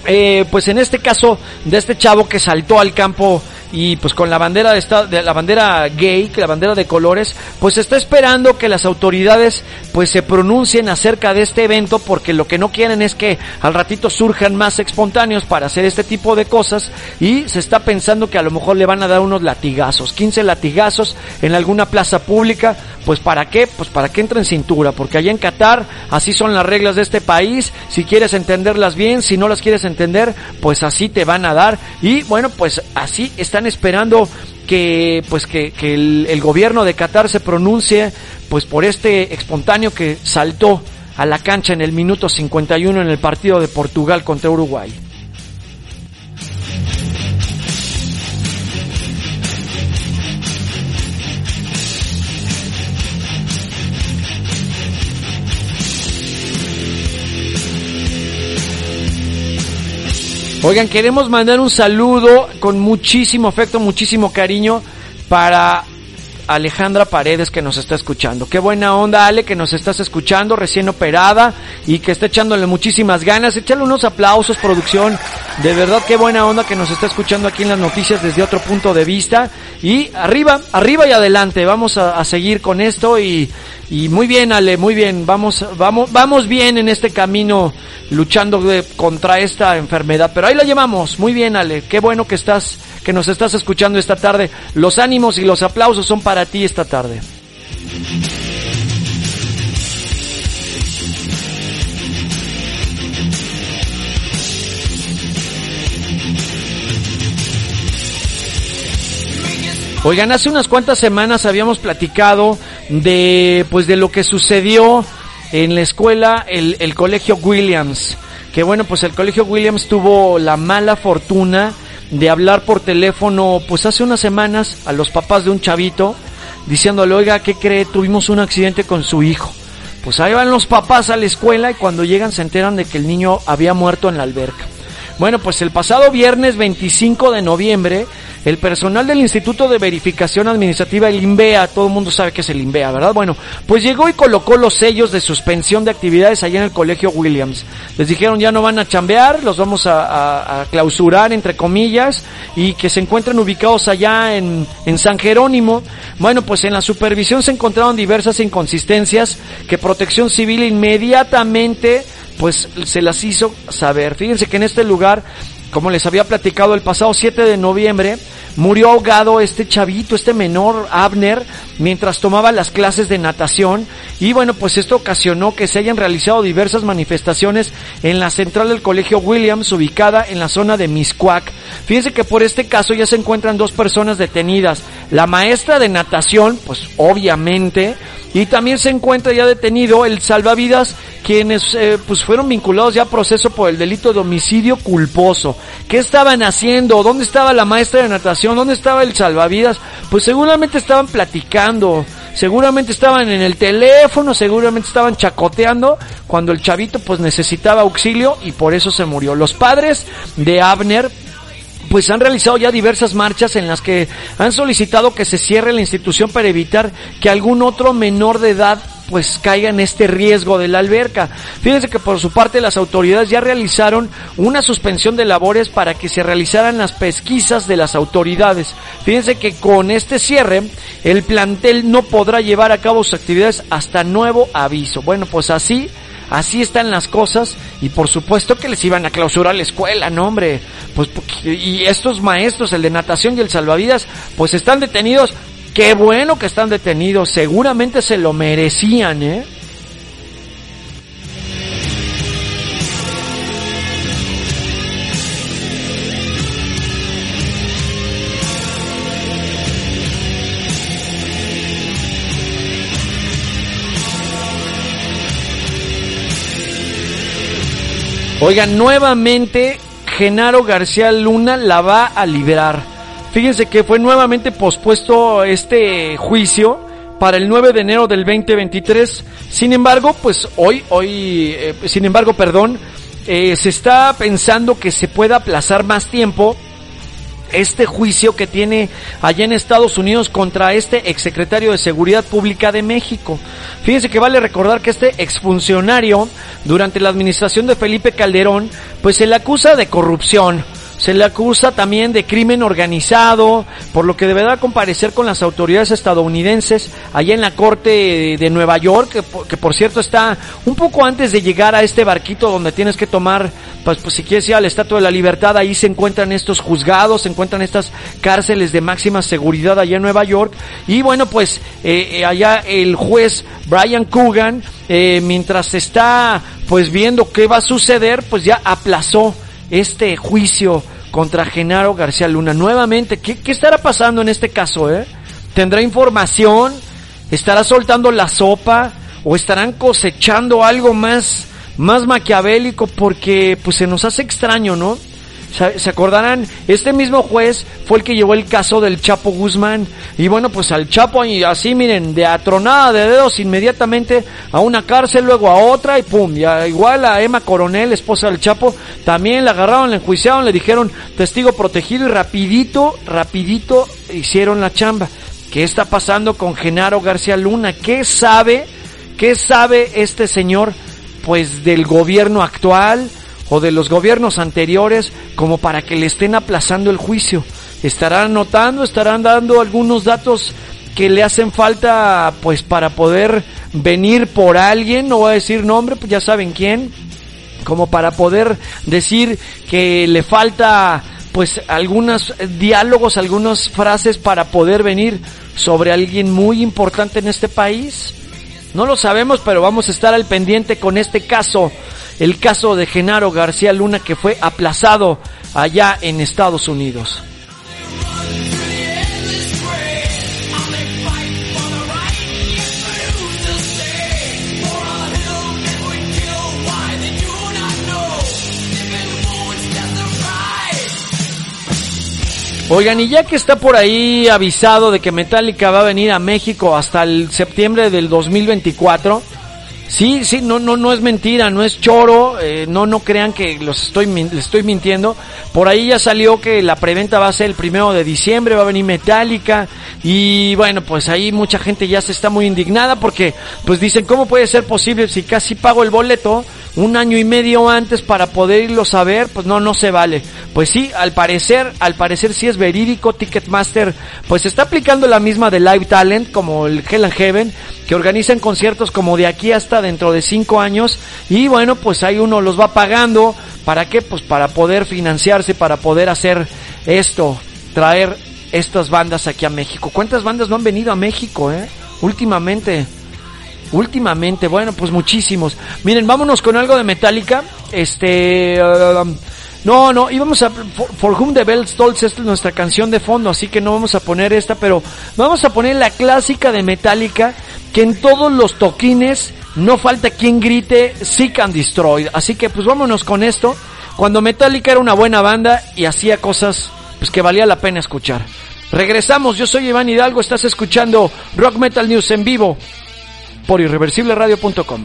eh, pues en este caso de este chavo que saltó al campo y pues con la bandera de, esta, de la bandera gay, que la bandera de colores, pues está esperando que las autoridades pues se pronuncien acerca de este evento porque lo que no quieren es que al ratito surjan más espontáneos para hacer este tipo de cosas y se está pensando que a lo mejor le van a dar unos latigazos, 15 latigazos en alguna plaza pública, pues para qué? Pues para que entre en cintura, porque allá en Qatar así son las reglas de este país, si quieres entenderlas bien, si no las quieres entender, pues así te van a dar. Y bueno, pues así está están esperando que pues que, el, el, gobierno de Qatar se pronuncie pues por este espontáneo que saltó a la cancha en el minuto 51 en el partido de Portugal contra Uruguay. Oigan, queremos mandar un saludo con muchísimo afecto, muchísimo cariño para Alejandra Paredes que nos está escuchando. Qué buena onda, Ale, que nos estás escuchando, recién operada y que está echándole muchísimas ganas. Échale unos aplausos, producción. De verdad, qué buena onda que nos está escuchando aquí en las noticias desde otro punto de vista. Y arriba, arriba y adelante. Vamos a, a seguir con esto y, y muy bien, Ale, muy bien. Vamos, vamos, vamos bien en este camino luchando de, contra esta enfermedad. Pero ahí la llevamos. Muy bien, Ale. Qué bueno que estás, que nos estás escuchando esta tarde. Los ánimos y los aplausos son para ti esta tarde. Oigan, hace unas cuantas semanas habíamos platicado de pues de lo que sucedió en la escuela, el, el colegio Williams. Que bueno, pues el colegio Williams tuvo la mala fortuna de hablar por teléfono, pues hace unas semanas a los papás de un chavito, diciéndole, oiga, ¿qué cree? Tuvimos un accidente con su hijo. Pues ahí van los papás a la escuela y cuando llegan se enteran de que el niño había muerto en la alberca. Bueno, pues el pasado viernes 25 de noviembre el personal del Instituto de Verificación Administrativa, el INVEA, todo el mundo sabe que es el INVEA, ¿verdad? Bueno, pues llegó y colocó los sellos de suspensión de actividades allá en el Colegio Williams. Les dijeron ya no van a chambear, los vamos a, clausurar, entre comillas, y que se encuentran ubicados allá en, en San Jerónimo. Bueno, pues en la supervisión se encontraron diversas inconsistencias que Protección Civil inmediatamente pues se las hizo saber. Fíjense que en este lugar, como les había platicado el pasado 7 de noviembre, murió ahogado este chavito, este menor Abner, mientras tomaba las clases de natación. Y bueno, pues esto ocasionó que se hayan realizado diversas manifestaciones en la central del Colegio Williams, ubicada en la zona de Miscuac. Fíjense que por este caso ya se encuentran dos personas detenidas. La maestra de natación, pues obviamente, y también se encuentra ya detenido el salvavidas, quienes eh, pues fueron vinculados ya a proceso por el delito de homicidio culposo. ¿Qué estaban haciendo? ¿Dónde estaba la maestra de natación? ¿Dónde estaba el salvavidas? Pues seguramente estaban platicando, seguramente estaban en el teléfono, seguramente estaban chacoteando cuando el chavito pues necesitaba auxilio y por eso se murió. Los padres de Abner pues han realizado ya diversas marchas en las que han solicitado que se cierre la institución para evitar que algún otro menor de edad pues caiga en este riesgo de la alberca. Fíjense que por su parte las autoridades ya realizaron una suspensión de labores para que se realizaran las pesquisas de las autoridades. Fíjense que con este cierre el plantel no podrá llevar a cabo sus actividades hasta nuevo aviso. Bueno, pues así Así están las cosas y por supuesto que les iban a clausurar la escuela, no hombre. Pues porque- y estos maestros, el de natación y el salvavidas, pues están detenidos. Qué bueno que están detenidos, seguramente se lo merecían, ¿eh? Oigan, nuevamente Genaro García Luna la va a liberar. Fíjense que fue nuevamente pospuesto este juicio para el 9 de enero del 2023. Sin embargo, pues hoy, hoy, eh, sin embargo, perdón, eh, se está pensando que se pueda aplazar más tiempo este juicio que tiene allá en Estados Unidos contra este exsecretario de Seguridad Pública de México. Fíjense que vale recordar que este exfuncionario, durante la administración de Felipe Calderón, pues se le acusa de corrupción. Se le acusa también de crimen organizado, por lo que deberá comparecer con las autoridades estadounidenses allá en la corte de, Nueva York, que por, que por cierto está un poco antes de llegar a este barquito donde tienes que tomar, pues, pues si quieres ir a la Estatua de la Libertad, ahí se encuentran estos juzgados, se encuentran estas cárceles de máxima seguridad allá en Nueva York. Y bueno, pues eh, eh, allá el juez Brian Coogan, eh, mientras está pues viendo qué va a suceder, pues ya aplazó este juicio contra Genaro García Luna. Nuevamente, ¿qué, estará pasando en este caso? Eh? ¿Tendrá información? ¿Estará soltando la sopa? ¿O estarán cosechando algo más, más maquiavélico? Porque pues se nos hace extraño, ¿no? ¿Se acordarán? Este mismo juez fue el que llevó el caso del Chapo Guzmán. Y bueno, pues al Chapo y así, miren, de atronada de dedos inmediatamente a una cárcel, luego a otra y pum. Y igual a Emma Coronel, esposa del Chapo, también la agarraron, la enjuiciaron, le dijeron testigo protegido y rapidito, rapidito hicieron la chamba. ¿Qué está pasando con Genaro García Luna? ¿Qué sabe? ¿Qué sabe este señor? Pues del gobierno actual o de los gobiernos anteriores como para que le estén aplazando el juicio. Estarán anotando, estarán dando algunos datos que le hacen falta pues para poder venir por alguien, no voy a decir nombre, pues ya saben quién, como para poder decir que le falta pues algunos diálogos, algunas frases para poder venir sobre alguien muy importante en este país. No lo sabemos, pero vamos a estar al pendiente con este caso, el caso de Genaro García Luna que fue aplazado allá en Estados Unidos. Oigan, y ya que está por ahí avisado de que Metallica va a venir a México hasta el septiembre del 2024, Sí, sí, no, no, no es mentira, no es choro, eh, no, no crean que los estoy, les estoy mintiendo. Por ahí ya salió que la preventa va a ser el primero de diciembre, va a venir Metallica y bueno, pues ahí mucha gente ya se está muy indignada porque pues dicen, ¿cómo puede ser posible si casi pago el boleto un año y medio antes para poder irlo a ver? Pues no, no se vale. Pues sí, al parecer, al parecer sí es verídico, Ticketmaster. Pues está aplicando la misma de Live Talent como el Hell and Heaven que organizan conciertos como de aquí hasta dentro de cinco años. Y bueno pues ahí uno los va pagando. Para qué pues para poder financiarse para poder hacer esto traer estas bandas aquí a México. Cuántas bandas no han venido a México eh últimamente últimamente bueno pues muchísimos miren vámonos con algo de Metallica este um, no, no, íbamos a For, Whom the Bell Tolls, es nuestra canción de fondo, así que no vamos a poner esta, pero vamos a poner la clásica de Metallica, que en todos los toquines no falta quien grite Seek and Destroy. Así que pues vámonos con esto. Cuando Metallica era una buena banda y hacía cosas pues que valía la pena escuchar. Regresamos, yo soy Iván Hidalgo, estás escuchando Rock Metal News en vivo por irreversibleradio.com.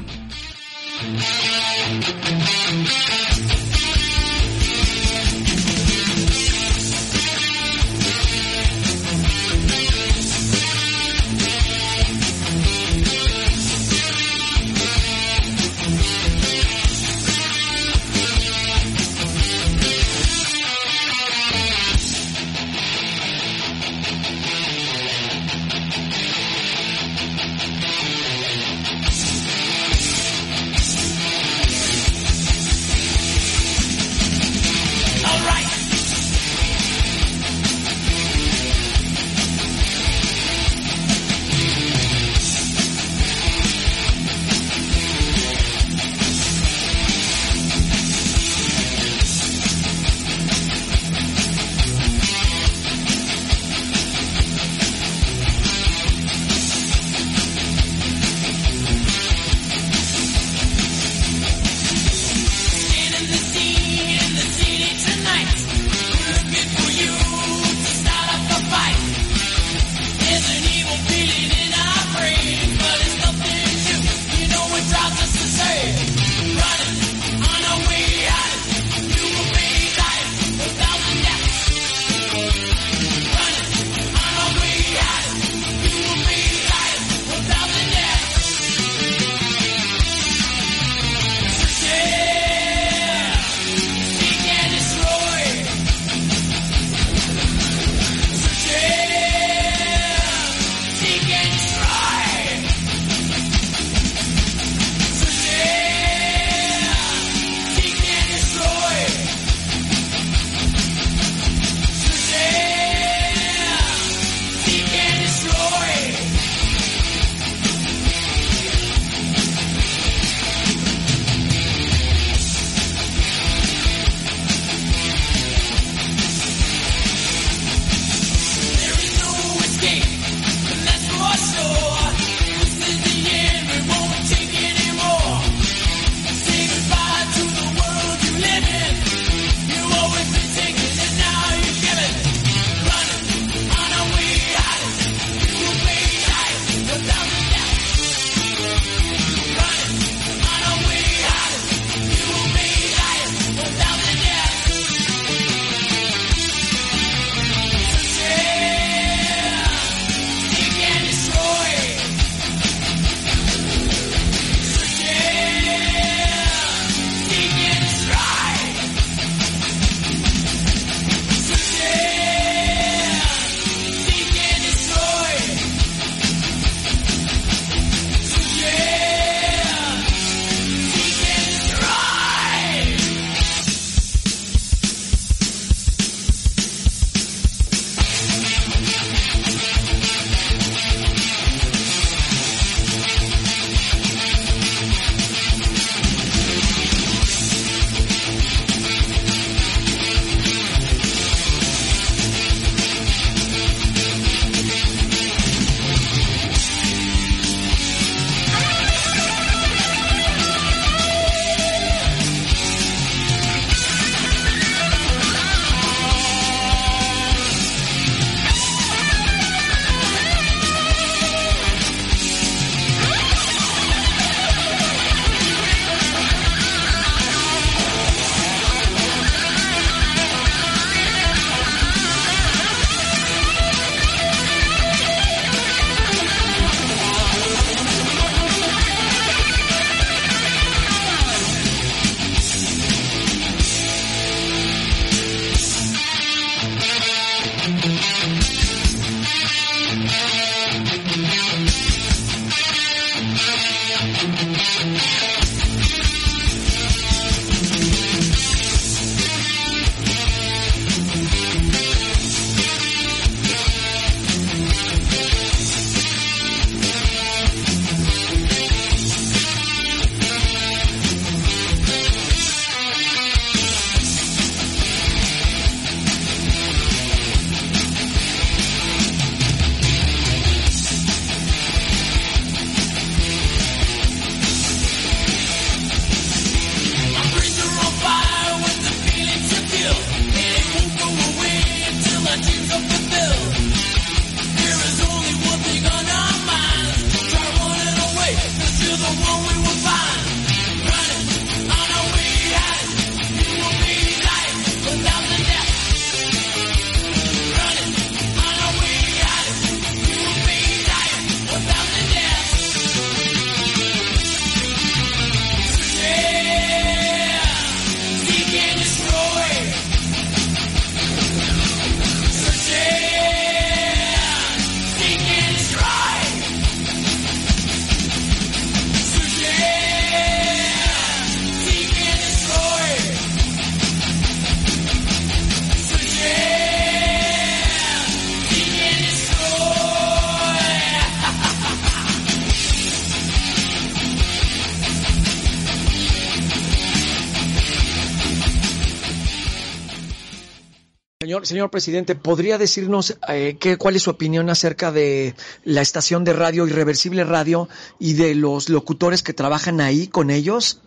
Señor, presidente, ¿podría decirnos eh, qué, cuál es su opinión acerca de la estación de radio Irreversible Radio y de los locutores que trabajan ahí con ellos?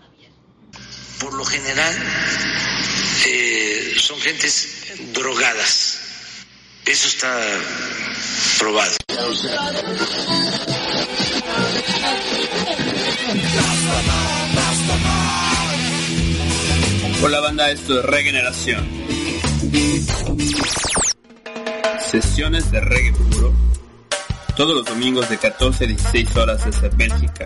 Por lo general eh, son gentes drogadas. Eso está probado. Hola banda, esto es Regeneración. Sesiones de reggae puro. Todos los domingos de 14 a 16 horas desde Bélgica.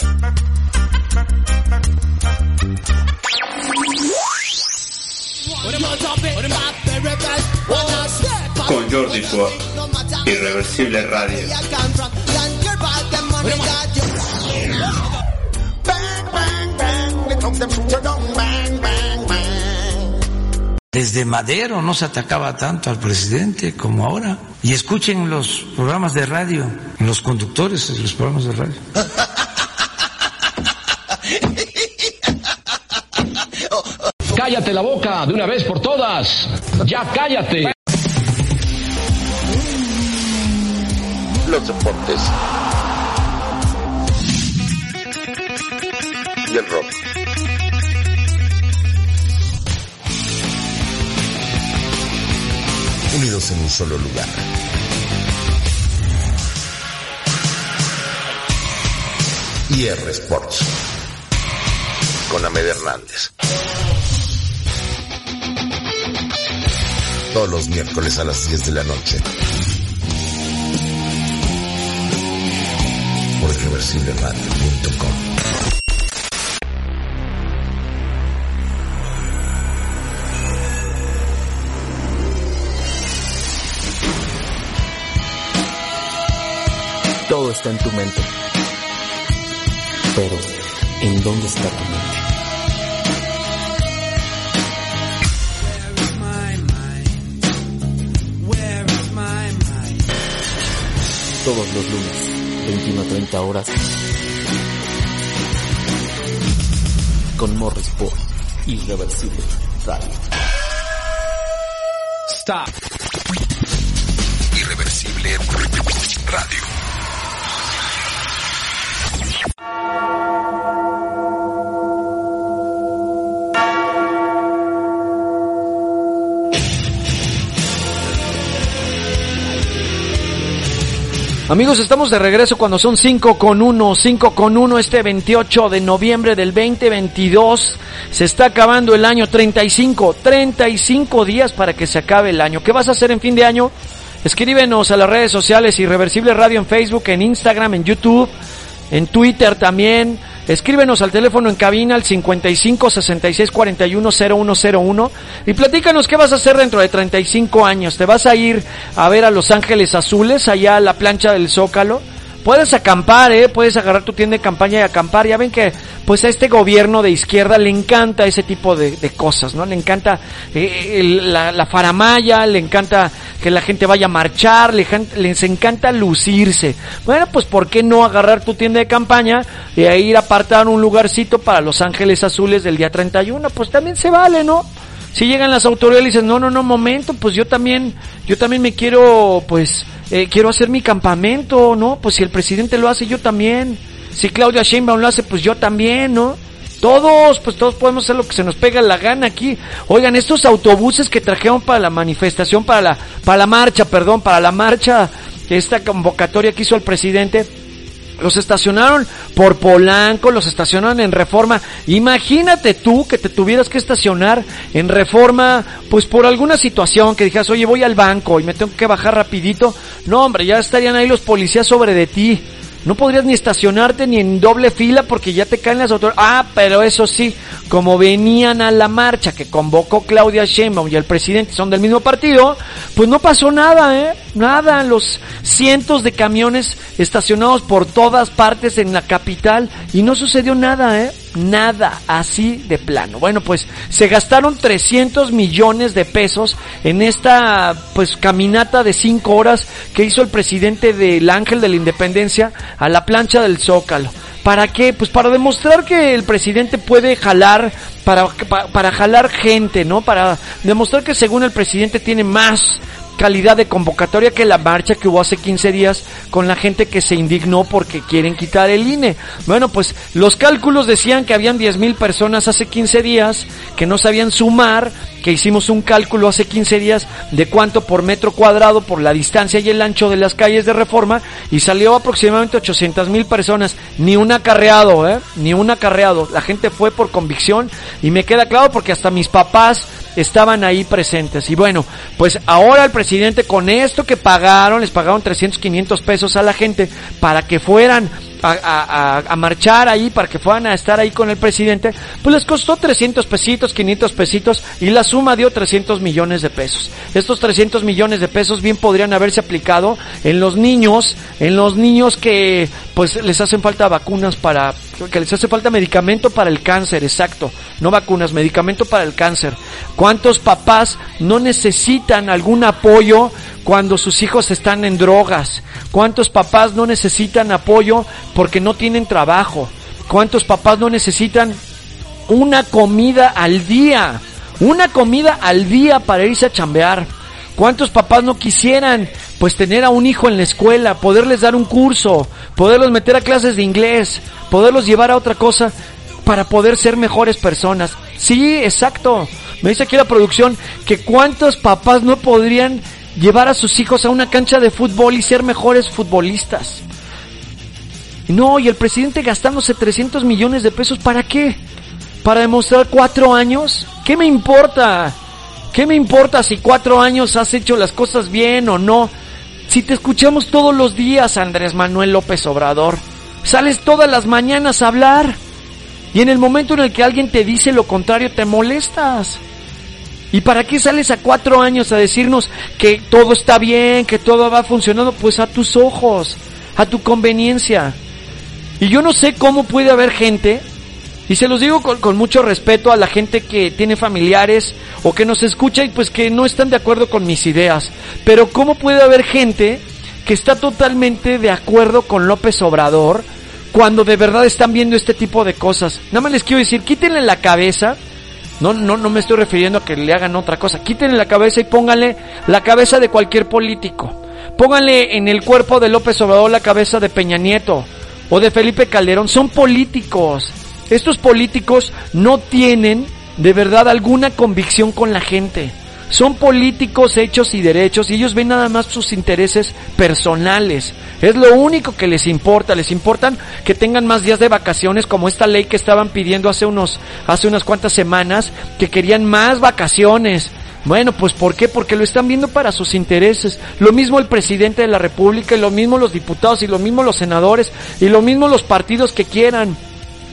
Con Jordi Ford. Irreversible Radio. Desde Madero no se atacaba tanto al presidente como ahora. Y escuchen los programas de radio, los conductores de los programas de radio. Cállate la boca de una vez por todas. Ya cállate. Los deportes. Y el rock. Unidos en un solo lugar. IR Sports. Con Amed Hernández. Todos los miércoles a las 10 de la noche. Por irreversibleradio.com. Todo está en tu mente. Pero, ¿en dónde está tu mente? Todos los lunes, 21 a 30 horas. Con Morris por Irreversible Radio. Stop. Irreversible Radio. Amigos, estamos de regreso cuando son 5 con 1, 5 con 1 este 28 de noviembre del 2022. Se está acabando el año 35, 35 días para que se acabe el año. ¿Qué vas a hacer en fin de año? Escríbenos a las redes sociales Irreversible Radio en Facebook, en Instagram, en YouTube, en Twitter también. Escríbenos al teléfono en cabina al 55 66 41 0101 y platícanos qué vas a hacer dentro de 35 años. ¿Te vas a ir a ver a Los Ángeles Azules allá a la plancha del Zócalo? Puedes acampar, ¿eh? Puedes agarrar tu tienda de campaña y acampar. Ya ven que, pues a este gobierno de izquierda le encanta ese tipo de, cosas, ¿no? Le encanta eh, la, la faramaya, le encanta que la gente vaya a marchar, le les encanta lucirse. Bueno, pues ¿por qué no agarrar tu tienda de campaña y ahí ir a apartar un lugarcito para Los Ángeles Azules del día 31? Pues también se vale, ¿no? Si llegan las autoridades y dicen, no, no, no, momento, pues yo también, yo también me quiero, pues, eh, quiero hacer mi campamento, ¿no? Pues si el presidente lo hace, yo también. Si Claudia Sheinbaum lo hace, pues yo también, ¿no? Todos, pues todos podemos hacer lo que se nos pega la gana aquí. Oigan, estos autobuses que trajeron para la manifestación, para la, para la marcha, perdón, para la marcha, esta convocatoria que hizo el presidente, los estacionaron por Polanco, los estacionaron en Reforma. Imagínate tú que te tuvieras que estacionar en Reforma, pues por alguna situación que dijeras, oye, voy al banco y me tengo que bajar rapidito. No, hombre, ya estarían ahí los policías sobre de ti. No podrías ni estacionarte ni en doble fila porque ya te caen las autoridades. Ah, pero eso sí, como venían a la marcha que convocó Claudia Sheinbaum y el presidente son del mismo partido, pues no pasó nada, ¿eh? Nada. Los cientos de camiones estacionados por todas partes en la capital y no sucedió nada, ¿eh? Nada, así de plano. Bueno, pues se gastaron 300 millones de pesos en esta pues caminata de 5 horas que hizo el presidente del Ángel de la Independencia a la plancha del Zócalo. ¿Para qué? Pues para demostrar que el presidente puede jalar, para, para, para jalar gente, ¿no? Para demostrar que según el presidente tiene más calidad de convocatoria que la marcha que hubo hace 15 días con la gente que se indignó porque quieren quitar el INE. Bueno, pues los cálculos decían que habían 10 mil personas hace 15 días que no sabían sumar, que hicimos un cálculo hace 15 días de cuánto por metro cuadrado, por la distancia y el ancho de las calles de reforma y salió aproximadamente 800 mil personas, ni un acarreado, ¿eh? Ni un acarreado. La gente fue por convicción y me queda claro porque hasta mis papás estaban ahí presentes. Y bueno, pues ahora el presidente con esto que pagaron, les pagaron 300, 500 pesos a la gente para que fueran a, marchar ahí, para que fueran a estar ahí con el presidente, pues les costó 300 pesitos, 500 pesitos y la suma dio 300 millones de pesos. Estos 300 millones de pesos bien podrían haberse aplicado en los niños, en los niños que pues les hacen falta vacunas para, que les hace falta medicamento para el cáncer, exacto, no vacunas, medicamento para el cáncer. ¿Cuántos papás no necesitan algún apoyo cuando sus hijos están en drogas? ¿Cuántos papás no necesitan apoyo porque no tienen trabajo? ¿Cuántos papás no necesitan una comida al día? Una comida al día para irse a chambear. ¿Cuántos papás no quisieran pues tener a un hijo en la escuela, poderles dar un curso, poderlos meter a clases de inglés, poderlos llevar a otra cosa para poder ser mejores personas? Sí, exacto. Me dice aquí la producción que cuántos papás no podrían llevar a sus hijos a una cancha de fútbol y ser mejores futbolistas. No, y el presidente gastándose 300 millones de pesos, ¿para qué? ¿Para demostrar cuatro años? ¿Qué me importa? ¿Qué me importa si cuatro años has hecho las cosas bien o no? Si te escuchamos todos los días, Andrés Manuel López Obrador, sales todas las mañanas a hablar y en el momento en el que alguien te dice lo contrario te molestas. ¿Y para qué sales a cuatro años a decirnos que todo está bien, que todo va funcionando? Pues a tus ojos, a tu conveniencia. Y yo no sé cómo puede haber gente, y se los digo con, con, mucho respeto a la gente que tiene familiares o que nos escucha y pues que no están de acuerdo con mis ideas, pero cómo puede haber gente que está totalmente de acuerdo con López Obrador cuando de verdad están viendo este tipo de cosas. Nada más les quiero decir, quítenle la cabeza no, no, no me estoy refiriendo a que le hagan otra cosa. Quítenle la cabeza y pónganle la cabeza de cualquier político. Pónganle en el cuerpo de López Obrador la cabeza de Peña Nieto o de Felipe Calderón. Son políticos. Estos políticos no tienen de verdad alguna convicción con la gente. Son políticos hechos y derechos y ellos ven nada más sus intereses personales. Es lo único que les importa. Les importan que tengan más días de vacaciones como esta ley que estaban pidiendo hace unos, hace unas cuantas semanas, que querían más vacaciones. Bueno, pues ¿por qué? Porque lo están viendo para sus intereses. Lo mismo el presidente de la República y lo mismo los diputados y lo mismo los senadores y lo mismo los partidos que quieran.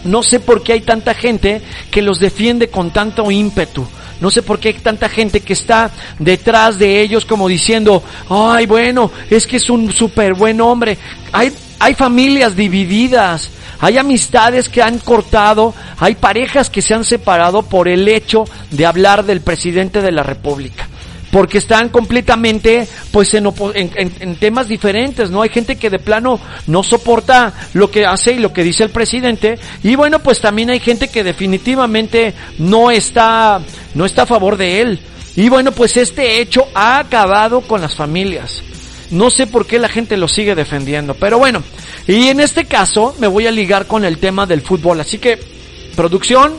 No sé por qué hay tanta gente que los defiende con tanto ímpetu. No sé por qué hay tanta gente que está detrás de ellos como diciendo, ay bueno, es que es un súper buen hombre. Hay, hay familias divididas, hay amistades que han cortado, hay parejas que se han separado por el hecho de hablar del presidente de la República porque están completamente pues en, en, en, temas diferentes, ¿no? Hay gente que de plano no soporta lo que hace y lo que dice el presidente y bueno, pues también hay gente que definitivamente no está no está a favor de él. Y bueno, pues este hecho ha acabado con las familias. No sé por qué la gente lo sigue defendiendo, pero bueno, y en este caso me voy a ligar con el tema del fútbol, así que producción,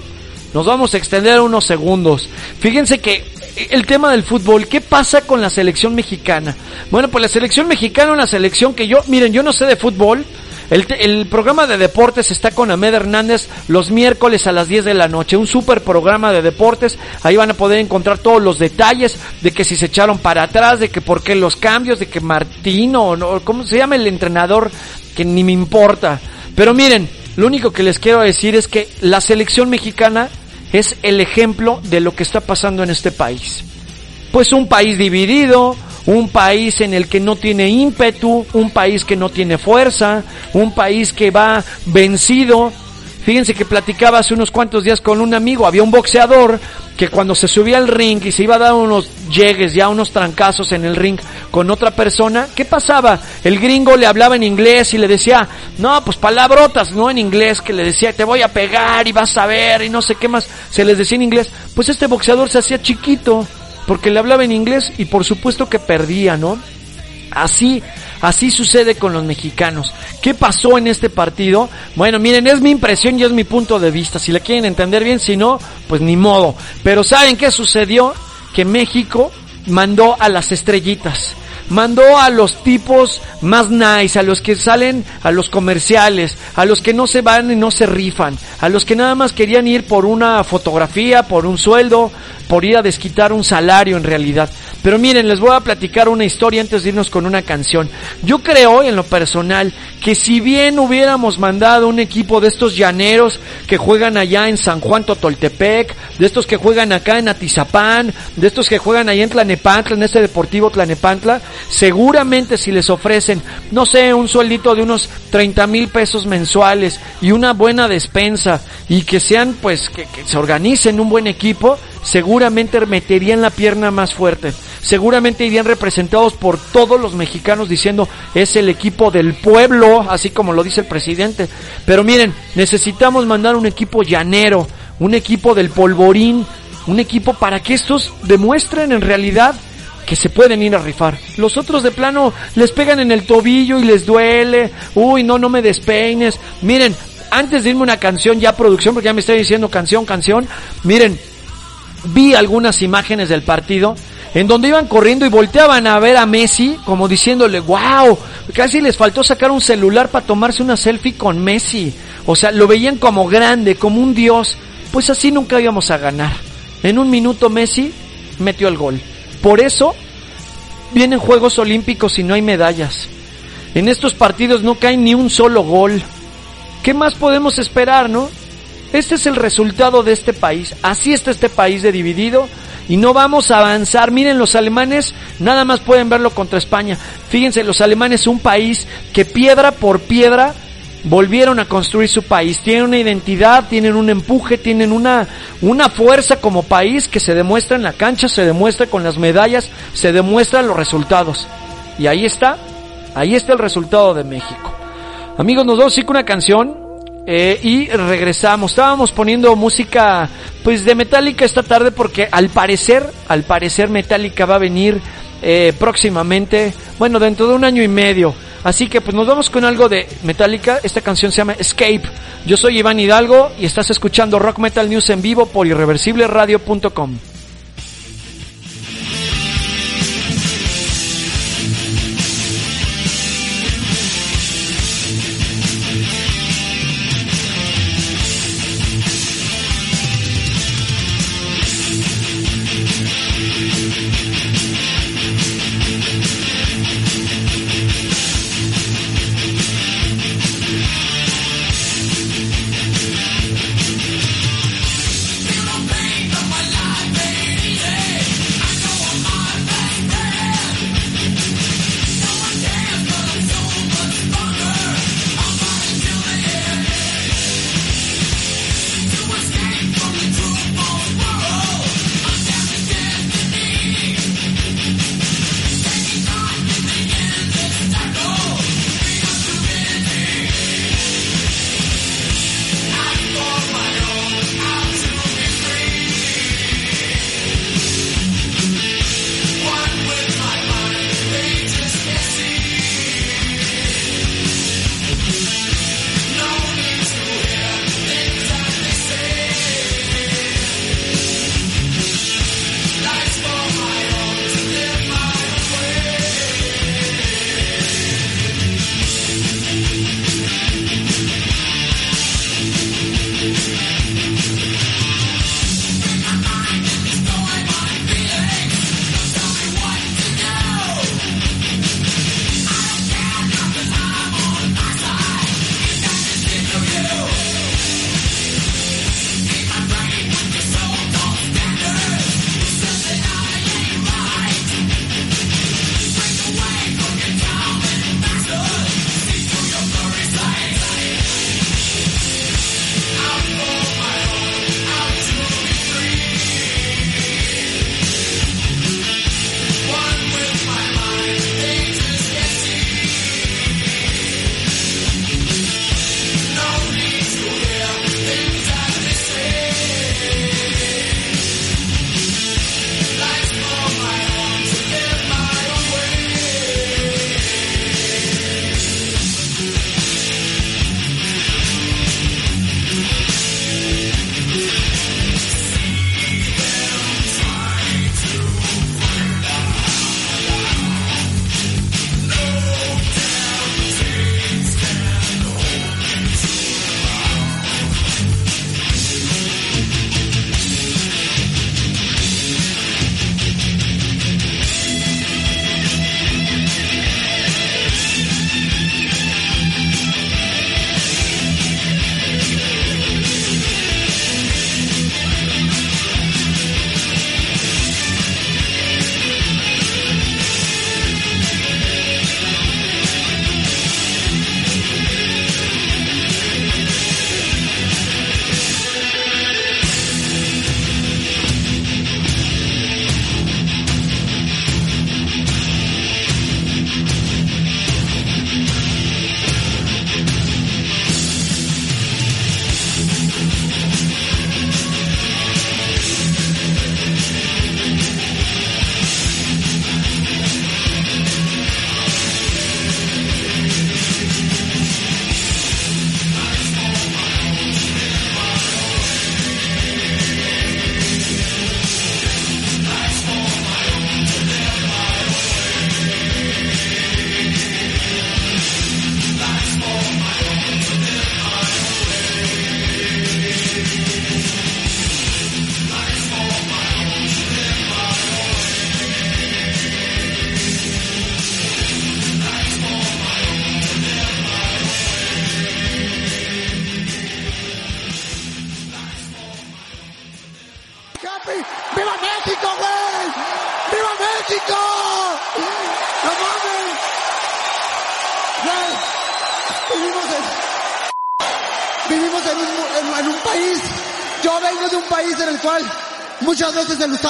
nos vamos a extender unos segundos. Fíjense que el tema del fútbol, ¿qué pasa con la selección mexicana? Bueno, pues la selección mexicana, una selección que yo, miren, yo no sé de fútbol. El, el programa de deportes está con Ahmed Hernández los miércoles a las 10 de la noche. Un super programa de deportes. Ahí van a poder encontrar todos los detalles de que si se echaron para atrás, de que por qué los cambios, de que Martino, no, ¿cómo se llama el entrenador? Que ni me importa. Pero miren, lo único que les quiero decir es que la selección mexicana es el ejemplo de lo que está pasando en este país. Pues un país dividido, un país en el que no tiene ímpetu, un país que no tiene fuerza, un país que va vencido. Fíjense que platicaba hace unos cuantos días con un amigo, había un boxeador que cuando se subía al ring y se iba a dar unos llegues, ya unos trancazos en el ring con otra persona, ¿qué pasaba? El gringo le hablaba en inglés y le decía, no, pues palabrotas, no en inglés, que le decía, te voy a pegar y vas a ver y no sé qué más, se les decía en inglés. Pues este boxeador se hacía chiquito porque le hablaba en inglés y por supuesto que perdía, ¿no? Así, así sucede con los mexicanos. ¿Qué pasó en este partido? Bueno, miren, es mi impresión y es mi punto de vista. Si la quieren entender bien, si no, pues ni modo. Pero ¿saben qué sucedió? Que México mandó a las estrellitas mandó a los tipos más nice, a los que salen a los comerciales, a los que no se van y no se rifan, a los que nada más querían ir por una fotografía, por un sueldo, por ir a desquitar un salario en realidad. Pero miren, les voy a platicar una historia antes de irnos con una canción. Yo creo, en lo personal, que si bien hubiéramos mandado un equipo de estos llaneros que juegan allá en San Juan Totoltepec, de estos que juegan acá en Atizapán, de estos que juegan allá en Tlanepantla, en este deportivo Tlanepantla, seguramente si les ofrecen, no sé, un sueldito de unos 30 mil pesos mensuales y una buena despensa y que sean, pues, que, que se organicen un buen equipo, seguramente meterían la pierna más fuerte. Seguramente irían representados por todos los mexicanos diciendo es el equipo del pueblo, así como lo dice el presidente. Pero miren, necesitamos mandar un equipo llanero, un equipo del polvorín, un equipo para que estos demuestren en realidad que se pueden ir a rifar. Los otros de plano les pegan en el tobillo y les duele. Uy, no, no me despeines. Miren, antes de irme una canción ya producción, porque ya me está diciendo canción, canción. Miren, vi algunas imágenes del partido en donde iban corriendo y volteaban a ver a Messi como diciéndole, wow, casi les faltó sacar un celular para tomarse una selfie con Messi. O sea, lo veían como grande, como un dios. Pues así nunca íbamos a ganar. En un minuto Messi metió el gol. Por eso vienen Juegos Olímpicos y no hay medallas. En estos partidos no cae ni un solo gol. ¿Qué más podemos esperar, no? Este es el resultado de este país. Así está este país de dividido y no vamos a avanzar. Miren, los alemanes nada más pueden verlo contra España. Fíjense, los alemanes un país que piedra por piedra volvieron a construir su país. Tienen una identidad, tienen un empuje, tienen una, una fuerza como país que se demuestra en la cancha, se demuestra con las medallas, se demuestran los resultados. Y ahí está, ahí está el resultado de México. Amigos, nos vamos a ir con una canción. Eh, y regresamos. Estábamos poniendo música pues de Metallica esta tarde porque al parecer, al parecer Metallica va a venir eh, próximamente, bueno, dentro de un año y medio. Así que pues nos vamos con algo de Metallica. Esta canción se llama Escape. Yo soy Iván Hidalgo y estás escuchando Rock Metal News en vivo por irreversibleradio.com.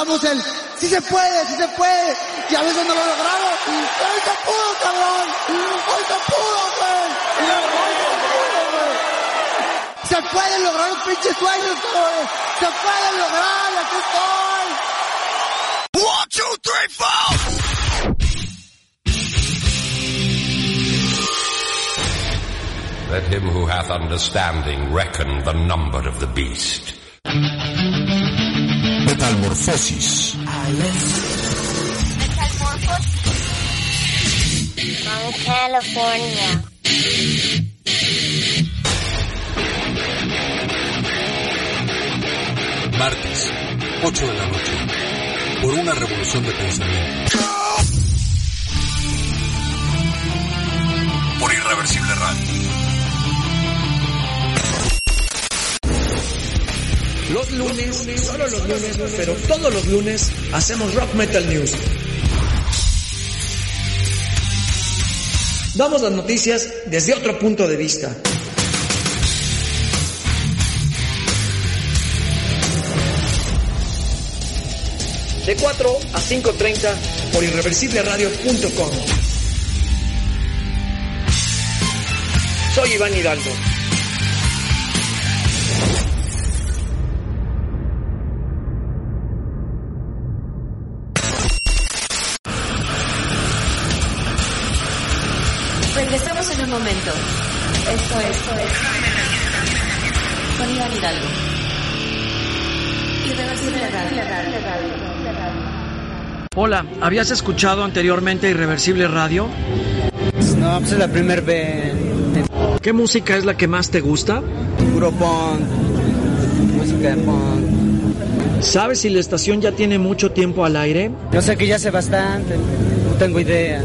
el sí se puede, sí se puede, y a veces no lo logramos, hoy se pudo, hoy se pudo, güey, se pueden lograr los pinches sueños, cabrón, se pueden lograr, aquí estoy. One, two, three, four. Let him who hath understanding reckon the number of the beast. Metalmorfosis. From California. Martes, 8 de la noche. Por una revolución de pensamiento. Por Irreversible Radio. Los lunes, solo los lunes, pero todos los lunes hacemos Rock Metal News. Damos las noticias desde otro punto de vista. De 4 a 5.30 por irreversibleradio.com. Soy Iván Hidalgo. Momento. Esto es, esto es. Con Iván Hidalgo. Irreversible Radio. Hola, ¿habías escuchado anteriormente Irreversible Radio? No, pues es la primera vez. ¿Qué música es la que más te gusta? Puro punk. Música de punk. ¿Sabes si la estación ya tiene mucho tiempo al aire? Yo sé que ya hace bastante. No tengo idea.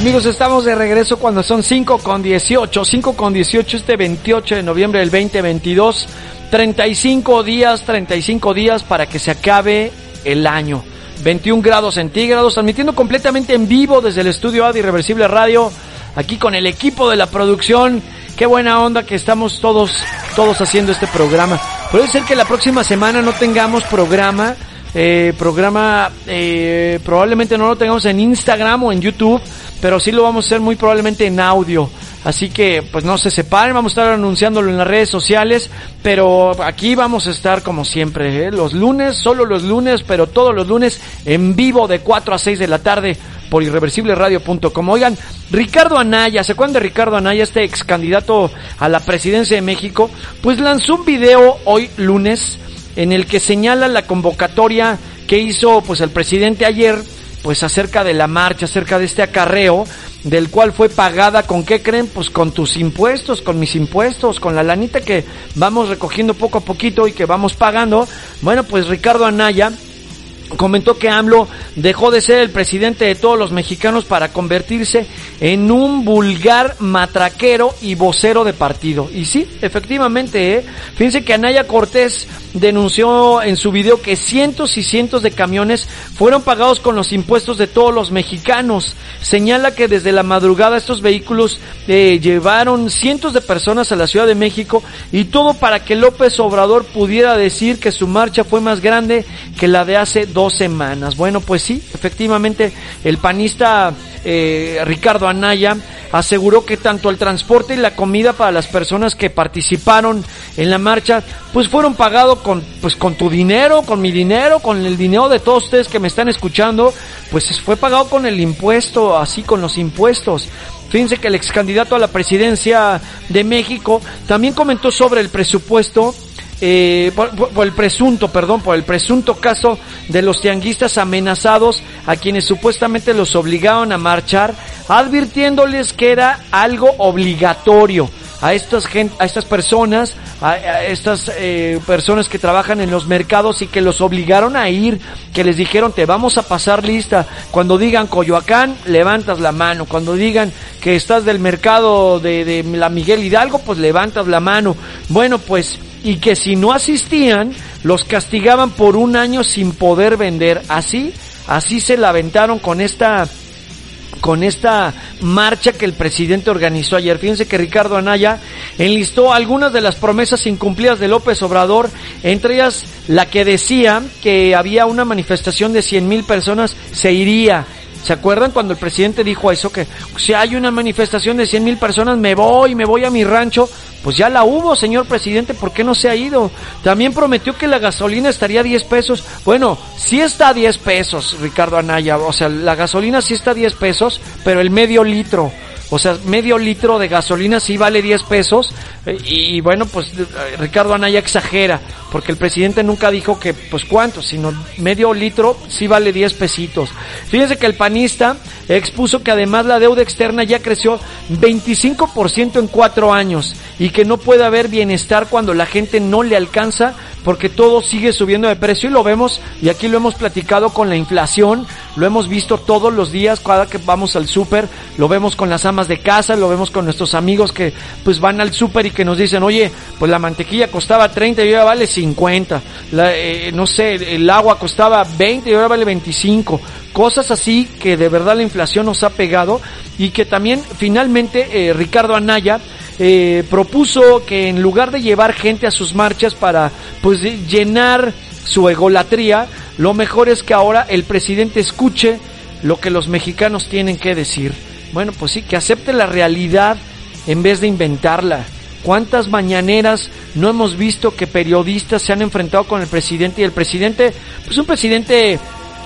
Amigos, estamos de regreso cuando son 5 con 18, 5 con 18 este 28 de noviembre del 2022, 35 días, 35 días para que se acabe el año. 21 grados centígrados, transmitiendo completamente en vivo desde el estudio A de Irreversible Radio, aquí con el equipo de la producción. Qué buena onda que estamos todos, todos haciendo este programa. Puede ser que la próxima semana no tengamos programa, eh, programa eh, probablemente no lo tengamos en Instagram o en YouTube, pero sí lo vamos a hacer muy probablemente en audio. Así que pues no se separen, vamos a estar anunciándolo en las redes sociales, pero aquí vamos a estar como siempre, ¿eh? los lunes, solo los lunes, pero todos los lunes en vivo de 4 a 6 de la tarde por irreversibleradio.com. Oigan, Ricardo Anaya, ¿se acuerdan de Ricardo Anaya, este ex candidato a la presidencia de México? Pues lanzó un video hoy lunes en el que señala la convocatoria que hizo pues el presidente ayer pues acerca de la marcha, acerca de este acarreo, del cual fue pagada con qué creen, pues con tus impuestos, con mis impuestos, con la lanita que vamos recogiendo poco a poquito y que vamos pagando. Bueno, pues Ricardo Anaya comentó que AMLO dejó de ser el presidente de todos los mexicanos para convertirse en un vulgar matraquero y vocero de partido. Y sí, efectivamente, ¿eh? fíjense que Anaya Cortés denunció en su video que cientos y cientos de camiones fueron pagados con los impuestos de todos los mexicanos. Señala que desde la madrugada estos vehículos eh, llevaron cientos de personas a la Ciudad de México y todo para que López Obrador pudiera decir que su marcha fue más grande que la de hace dos semanas. Bueno, pues sí, efectivamente el panista eh, Ricardo Anaya aseguró que tanto el transporte y la comida para las personas que participaron en la marcha, pues fueron pagados con, pues con tu dinero, con mi dinero, con el dinero de todos ustedes que me están escuchando, pues fue pagado con el impuesto, así con los impuestos. Fíjense que el ex candidato a la presidencia de México también comentó sobre el presupuesto eh, por, por, el presunto, perdón, por el presunto caso de los tianguistas amenazados a quienes supuestamente los obligaron a marchar, advirtiéndoles que era algo obligatorio. a estas gen- a estas personas, a, a estas eh, personas que trabajan en los mercados y que los obligaron a ir, que les dijeron te vamos a pasar lista. Cuando digan Coyoacán, levantas la mano. Cuando digan que estás del mercado de, de la Miguel Hidalgo, pues levantas la mano. Bueno, pues y que si no asistían, los castigaban por un año sin poder vender. Así, así se la aventaron con esta con esta marcha que el presidente organizó ayer. Fíjense que Ricardo Anaya enlistó algunas de las promesas incumplidas de López Obrador, entre ellas la que decía que había una manifestación de 100 mil personas, se iría. ¿Se acuerdan cuando el presidente dijo eso? Que si hay una manifestación de 100 mil personas, me voy, me voy a mi rancho. Pues ya la hubo, señor presidente, ¿por qué no se ha ido? También prometió que la gasolina estaría a 10 pesos. Bueno, sí está a 10 pesos, Ricardo Anaya. O sea, la gasolina sí está a 10 pesos, pero el medio litro. O sea, medio litro de gasolina sí vale 10 pesos. eh, Y, bueno, pues eh, Ricardo Anaya exagera, porque el presidente nunca dijo que, pues cuánto, sino medio litro sí vale 10 pesitos. Fíjense que el panista expuso que además la deuda externa ya creció 25% en cuatro años y que no puede haber bienestar cuando la gente no le alcanza porque todo sigue subiendo de precio y lo vemos y aquí lo hemos platicado con la inflación, lo hemos visto todos los días cada que vamos al súper, lo vemos con las amas de casa, lo vemos con nuestros amigos que pues van al súper y que nos dicen, oye, pues la mantequilla costaba 30 y ahora vale 50, la, eh, no sé, el agua costaba 20 y ahora vale 25, cosas así que de verdad la inflación nos ha pegado y que también finalmente eh, Ricardo Anaya eh, propuso que en lugar de llevar gente a sus marchas para pues llenar su egolatría, lo mejor es que ahora el presidente escuche lo que los mexicanos tienen que decir. Bueno, pues sí, que acepte la realidad en vez de inventarla. ¿Cuántas mañaneras no hemos visto que periodistas se han enfrentado con el presidente y el presidente, pues un presidente,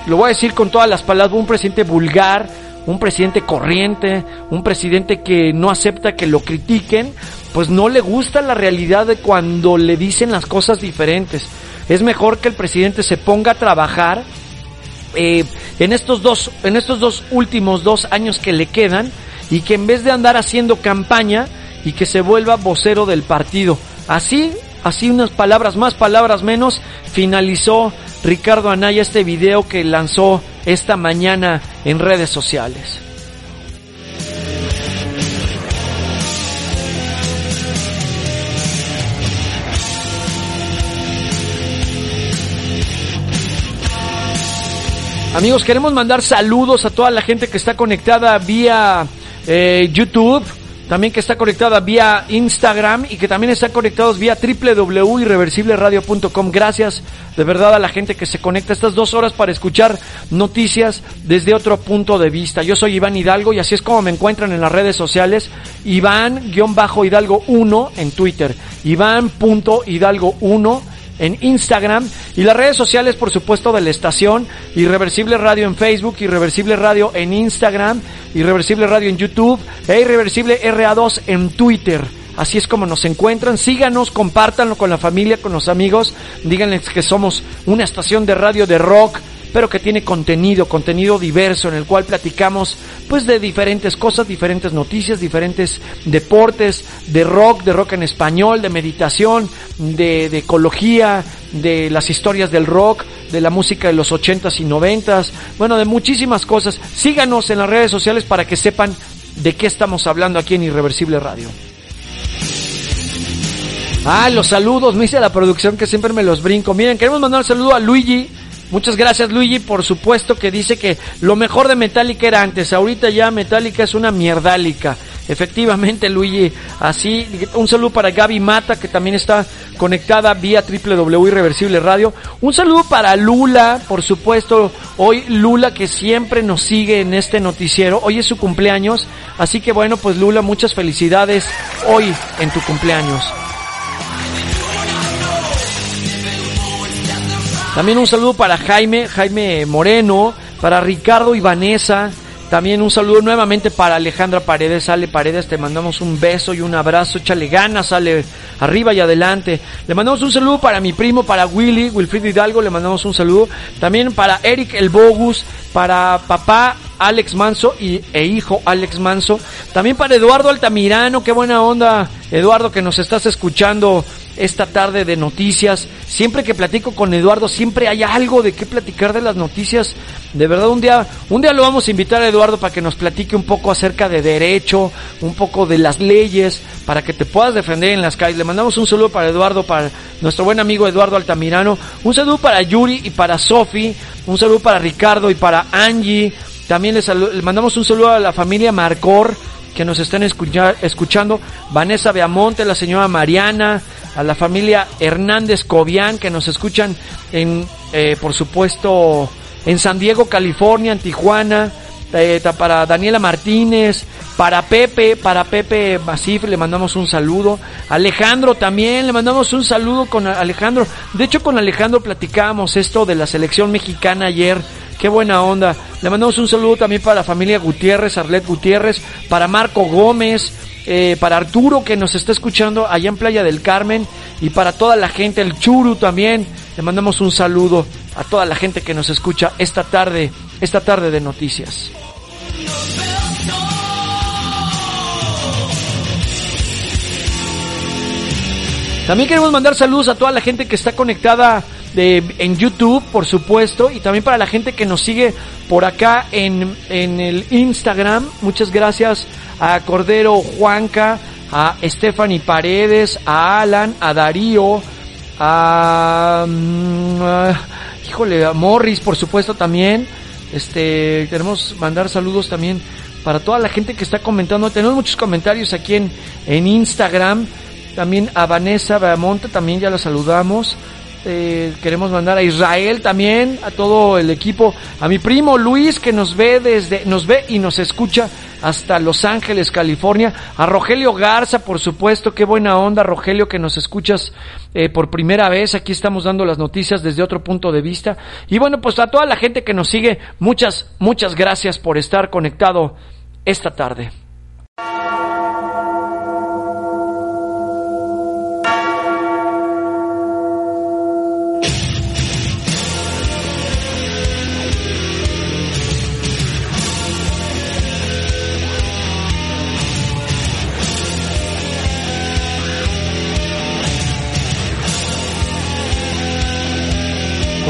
lo voy a decir con todas las palabras, un presidente vulgar, un presidente corriente, un presidente que no acepta que lo critiquen, pues no le gusta la realidad de cuando le dicen las cosas diferentes. Es mejor que el presidente se ponga a trabajar eh, en estos dos, en estos dos últimos dos años que le quedan y que en vez de andar haciendo campaña y que se vuelva vocero del partido. Así, así unas palabras más, palabras menos, finalizó Ricardo Anaya este video que lanzó esta mañana en redes sociales. Amigos, queremos mandar saludos a toda la gente que está conectada vía eh, YouTube, también que está conectada vía Instagram y que también están conectados vía www.irreversibleradio.com. Gracias de verdad a la gente que se conecta estas dos horas para escuchar noticias desde otro punto de vista. Yo soy Iván Hidalgo y así es como me encuentran en las redes sociales. Iván-Hidalgo 1 en Twitter. Iván.hidalgo 1 en Instagram y las redes sociales, por supuesto, de la estación, Irreversible Radio en Facebook, Irreversible Radio en Instagram, Irreversible Radio en YouTube e Irreversible RA2 en Twitter. Así es como nos encuentran. Síganos, compártanlo con la familia, con los amigos. Díganles que somos una estación de radio de rock, pero que tiene contenido, contenido diverso en el cual platicamos pues de diferentes cosas, diferentes noticias, diferentes deportes, de rock, de rock en español, de meditación, de, ecología, de las historias del rock, de la música de los ochentas y noventas, bueno, de muchísimas cosas. Síganos en las redes sociales para que sepan de qué estamos hablando aquí en Irreversible Radio. Ah, los saludos, me dice la producción que siempre me los brinco. Miren, queremos mandar un saludo a Luigi. Muchas gracias Luigi, por supuesto que dice que lo mejor de Metallica era antes, ahorita ya Metallica es una mierdálica. Efectivamente Luigi, así, un saludo para Gaby Mata que también está conectada vía www.irreversible radio. Un saludo para Lula, por supuesto, hoy Lula que siempre nos sigue en este noticiero, hoy es su cumpleaños, así que bueno, pues Lula, muchas felicidades hoy en tu cumpleaños. También un saludo para Jaime, Jaime Moreno, para Ricardo y Vanessa. También un saludo nuevamente para Alejandra Paredes. Sale Paredes, te mandamos un beso y un abrazo. Échale ganas, sale arriba y adelante. Le mandamos un saludo para mi primo, para Willy, Wilfrido Hidalgo. Le mandamos un saludo. También para Eric El Bogus, para papá Alex Manso y, e hijo Alex Manso. También para Eduardo Altamirano, qué buena onda, Eduardo, que nos estás escuchando esta tarde de noticias. Siempre que platico con Eduardo, siempre hay algo de qué platicar de las noticias. De verdad, un día, un día lo vamos a invitar a Eduardo para que nos platique un poco acerca de derecho, un poco de las leyes, para que te puedas defender en las calles. Le mandamos un saludo para Eduardo, para nuestro buen amigo Eduardo Altamirano. Un saludo para Yuri y para Sofi. Un saludo para Ricardo y para Angie. También le, mandamos un saludo a la familia Marcor que nos están escuchando, Vanessa Beamonte, la señora Mariana, a la familia Hernández Cobian que nos escuchan en, eh, por supuesto, en San Diego, California, en Tijuana, eh, para Daniela Martínez, para Pepe, para Pepe Masif le mandamos un saludo. Alejandro también le mandamos un saludo con Alejandro. De hecho con Alejandro platicábamos esto de la selección mexicana ayer. Qué buena onda. Le mandamos un saludo también para la familia Gutiérrez, Arlet Gutiérrez, para Marco Gómez, eh, para Arturo que nos está escuchando allá en Playa del Carmen y para toda la gente, el Churu también. Le mandamos un saludo a toda la gente que nos escucha esta tarde, esta tarde de noticias. También queremos mandar saludos a toda la gente que está conectada de, en YouTube, por supuesto, y también para la gente que nos sigue por acá en, en el Instagram. Muchas gracias a Cordero Juanca, a Stephanie Paredes, a Alan, a Darío, a, mm, híjole, a Morris, por supuesto también. Este, queremos mandar saludos también para toda la gente que está comentando. Tenemos muchos comentarios aquí en, en Instagram. También a Vanessa Bamonte, también ya la saludamos. Eh, queremos mandar a Israel también, a todo el equipo, a mi primo Luis que nos ve desde, nos ve y nos escucha hasta Los Ángeles, California, a Rogelio Garza, por supuesto, qué buena onda, Rogelio, que nos escuchas eh, por primera vez, aquí estamos dando las noticias desde otro punto de vista, y bueno, pues a toda la gente que nos sigue, muchas, muchas gracias por estar conectado esta tarde.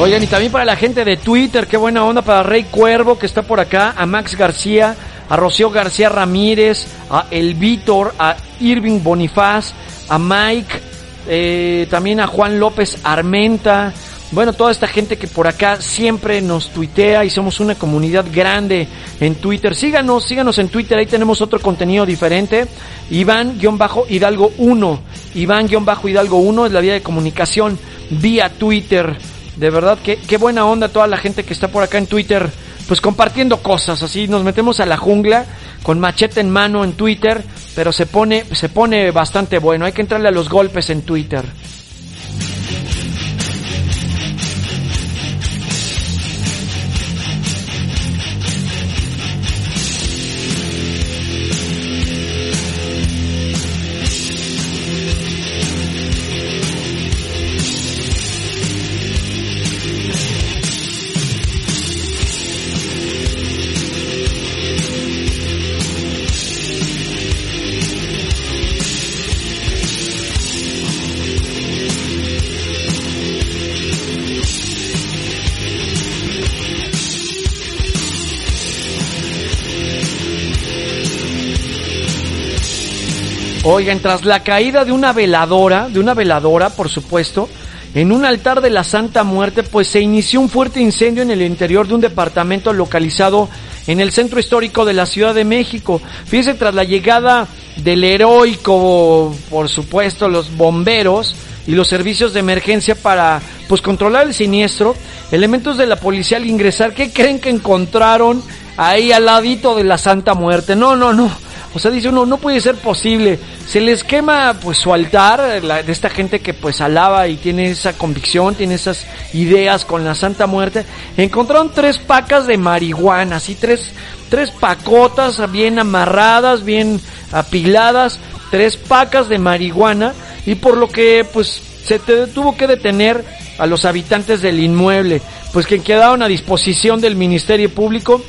Oigan, y también para la gente de Twitter, qué buena onda para Rey Cuervo que está por acá, a Max García, a Rocío García Ramírez, a El Víctor, a Irving Bonifaz, a Mike, eh, también a Juan López Armenta. Bueno, toda esta gente que por acá siempre nos tuitea y somos una comunidad grande en Twitter. Síganos, síganos en Twitter, ahí tenemos otro contenido diferente. Iván-Hidalgo 1. Iván-Hidalgo 1 es la vía de comunicación vía Twitter. De verdad, que qué buena onda toda la gente que está por acá en Twitter, pues compartiendo cosas, así nos metemos a la jungla con machete en mano en Twitter, pero se pone, se pone bastante bueno, hay que entrarle a los golpes en Twitter. Oigan, tras la caída de una veladora, de una veladora, por supuesto, en un altar de la Santa Muerte, pues se inició un fuerte incendio en el interior de un departamento localizado en el centro histórico de la Ciudad de México. Fíjese, tras la llegada del heroico, por supuesto, los bomberos y los servicios de emergencia para, pues, controlar el siniestro, elementos de la policía al ingresar, ¿qué creen que encontraron ahí al ladito de la Santa Muerte? No, no, no. O sea, dice uno, no puede ser posible. Se les quema pues su altar de esta gente que pues alaba y tiene esa convicción, tiene esas ideas con la Santa Muerte. Encontraron tres pacas de marihuana, así tres, tres pacotas bien amarradas, bien apiladas, tres pacas de marihuana y por lo que pues se tuvo que detener a los habitantes del inmueble, pues que quedaron a disposición del Ministerio Público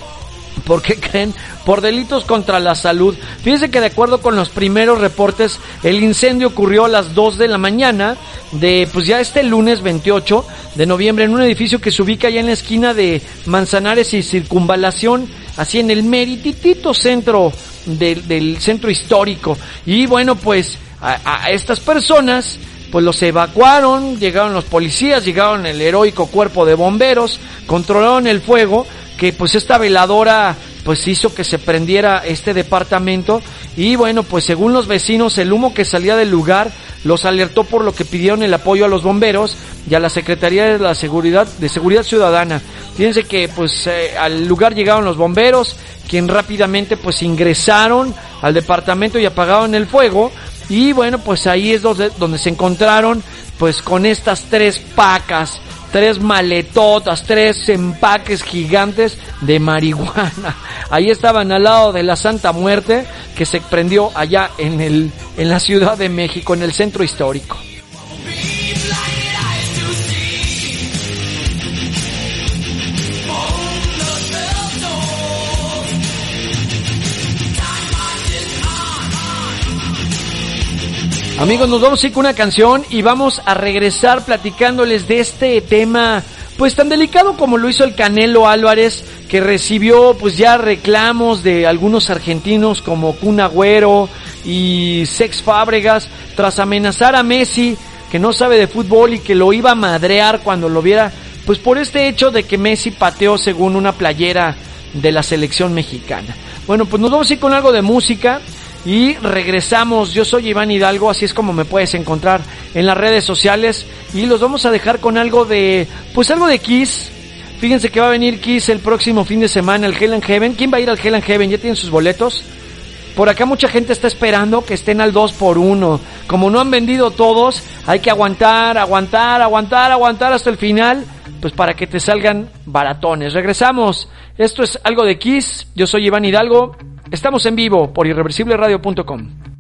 ¿Por qué creen? Por delitos contra la salud. Fíjense que de acuerdo con los primeros reportes, el incendio ocurrió a las 2 de la mañana de, pues ya este lunes 28 de noviembre en un edificio que se ubica allá en la esquina de Manzanares y Circunvalación, así en el merititito centro del, del centro histórico. Y bueno, pues a, a estas personas pues los evacuaron, llegaron los policías, llegaron el heroico cuerpo de bomberos, controlaron el fuego, que pues esta veladora pues hizo que se prendiera este departamento y bueno pues según los vecinos el humo que salía del lugar los alertó por lo que pidieron el apoyo a los bomberos y a la Secretaría de la Seguridad de Seguridad Ciudadana. Fíjense que pues eh, al lugar llegaron los bomberos, quien rápidamente pues ingresaron al departamento y apagaron el fuego y bueno pues ahí es donde, donde se encontraron pues con estas tres pacas tres maletotas, tres empaques gigantes de marihuana. Ahí estaban al lado de la Santa Muerte que se prendió allá en el en la Ciudad de México, en el centro histórico. Amigos, nos vamos a ir con una canción y vamos a regresar platicándoles de este tema, pues tan delicado como lo hizo el Canelo Álvarez, que recibió pues ya reclamos de algunos argentinos como Kun Agüero y Sex Fábregas tras amenazar a Messi, que no sabe de fútbol y que lo iba a madrear cuando lo viera, pues por este hecho de que Messi pateó según una playera de la selección mexicana. Bueno, pues nos vamos a ir con algo de música. Y regresamos, yo soy Iván Hidalgo, así es como me puedes encontrar en las redes sociales. Y los vamos a dejar con algo de, pues algo de Kiss. Fíjense que va a venir Kiss el próximo fin de semana, el Hell and Heaven. ¿Quién va a ir al Hell and Heaven? ¿Ya tienen sus boletos? Por acá mucha gente está esperando que estén al 2 por 1 Como no han vendido todos, hay que aguantar, aguantar, aguantar, aguantar hasta el final, pues para que te salgan baratones. Regresamos. Esto es algo de Kiss. Yo soy Iván Hidalgo. Estamos en vivo por irreversibleradio.com.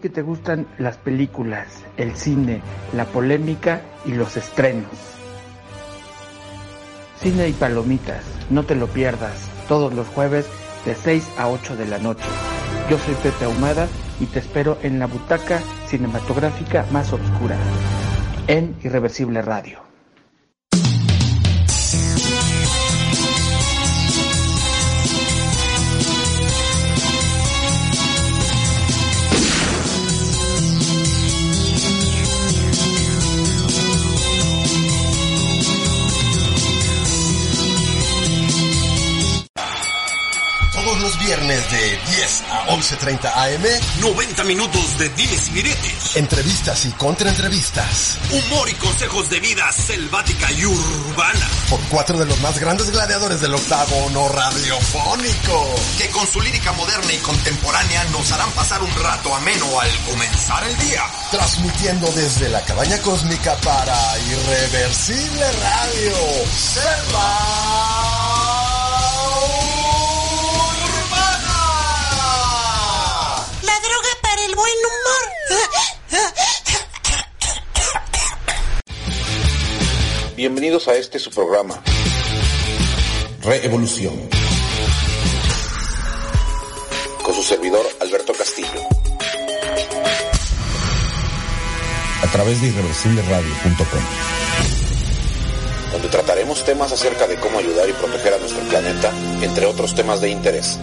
que te gustan las películas, el cine, la polémica y los estrenos. Cine y palomitas, no te lo pierdas, todos los jueves de 6 a 8 de la noche. Yo soy Pepe Ahumada y te espero en la butaca cinematográfica más oscura, en Irreversible Radio. Todos los viernes de 10 a 11.30 am, 90 minutos de dimes y diretes. entrevistas y contraentrevistas. Humor y consejos de vida selvática y urbana. Por cuatro de los más grandes gladiadores del octágono radiofónico. Que con su lírica moderna y contemporánea nos harán pasar un rato ameno al comenzar el día. Transmitiendo desde la cabaña cósmica para Irreversible Radio. Selva Bienvenidos a este su programa. Reevolución. Con su servidor Alberto Castillo. A través de irreversibleradio.com. Donde trataremos temas acerca de cómo ayudar y proteger a nuestro planeta, entre otros temas de interés.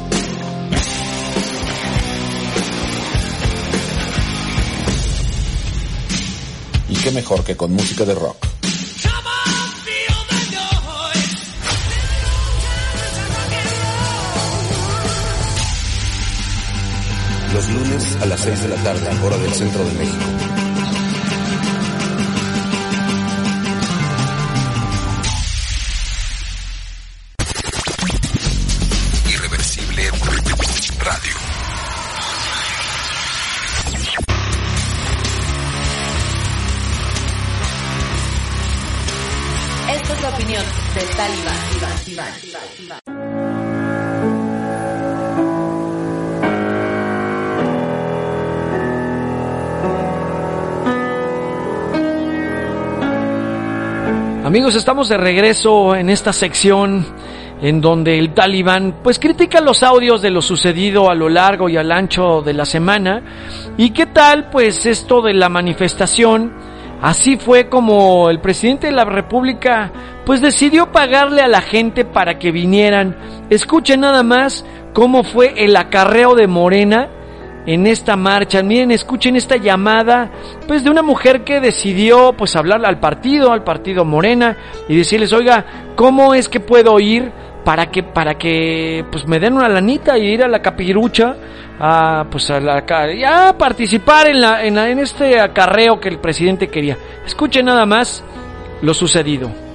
Qué mejor que con música de rock. Los lunes a las 6 de la tarde, hora del centro de México. Amigos, estamos de regreso en esta sección en donde el talibán pues critica los audios de lo sucedido a lo largo y al ancho de la semana. ¿Y qué tal pues esto de la manifestación? Así fue como el presidente de la República pues decidió pagarle a la gente para que vinieran. Escuchen nada más cómo fue el acarreo de Morena en esta marcha. Miren, escuchen esta llamada, pues de una mujer que decidió, pues hablarle al partido, al partido Morena y decirles, oiga, ¿cómo es que puedo ir para que, para que, pues me den una lanita y ir a la capirucha a, pues a la, ca- y a participar en la, en la, en este acarreo que el presidente quería. Escuchen nada más lo sucedido.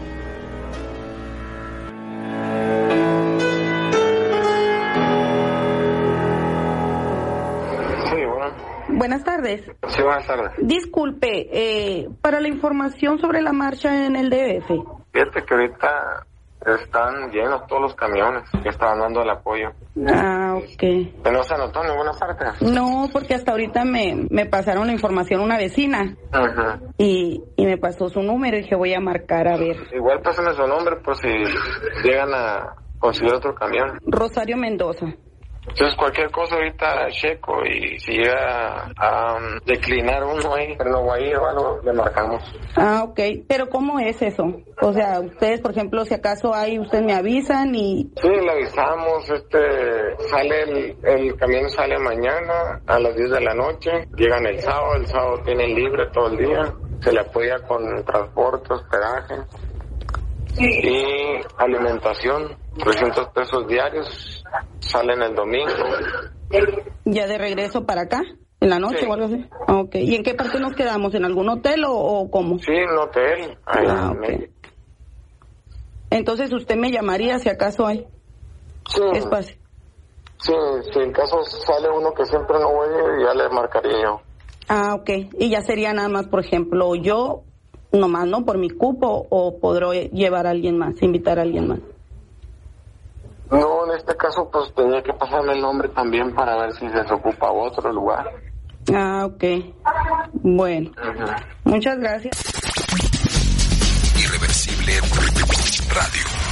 Buenas tardes. Sí, buenas tardes. Disculpe, eh, para la información sobre la marcha en el DF. Fíjate que ahorita están llenos todos los camiones que estaban dando el apoyo. Ah, ok. Que no se anotó en ninguna parte. No, porque hasta ahorita me, me pasaron la información una vecina Ajá. y, y me pasó su número y dije voy a marcar a ver. Igual pásame su nombre por si llegan a conseguir otro camión. Rosario Mendoza. Entonces cualquier cosa ahorita checo y si llega a um, declinar uno ahí, pero no va a ir o algo, le marcamos. Ah, ok. Pero ¿cómo es eso? O sea, ustedes, por ejemplo, si acaso hay, ustedes me avisan y... Sí, le avisamos, este, sale el, el camión sale mañana a las 10 de la noche, llegan el sábado, el sábado tienen libre todo el día, se le apoya con transporte, hospedaje y alimentación, 300 pesos diarios, salen el domingo. ¿Ya de regreso para acá? ¿En la noche o algo así? Ah, Ok. ¿Y en qué parte nos quedamos? ¿En algún hotel o, o cómo? Sí, en un hotel. ahí Ah, en. Entonces usted me llamaría si acaso hay Sí, espacio. sí, si en caso sale uno que siempre no voy, ya le marcaría yo. Ah, ok. Y ya sería nada más, por ejemplo, yo nomás, ¿no? Por mi cupo o podré llevar a alguien más, invitar a alguien más. No, en este caso, pues tenía que pasarme el nombre también para ver si se ocupa otro lugar. Ah, ok. Bueno, muchas gracias. Irreversible Radio.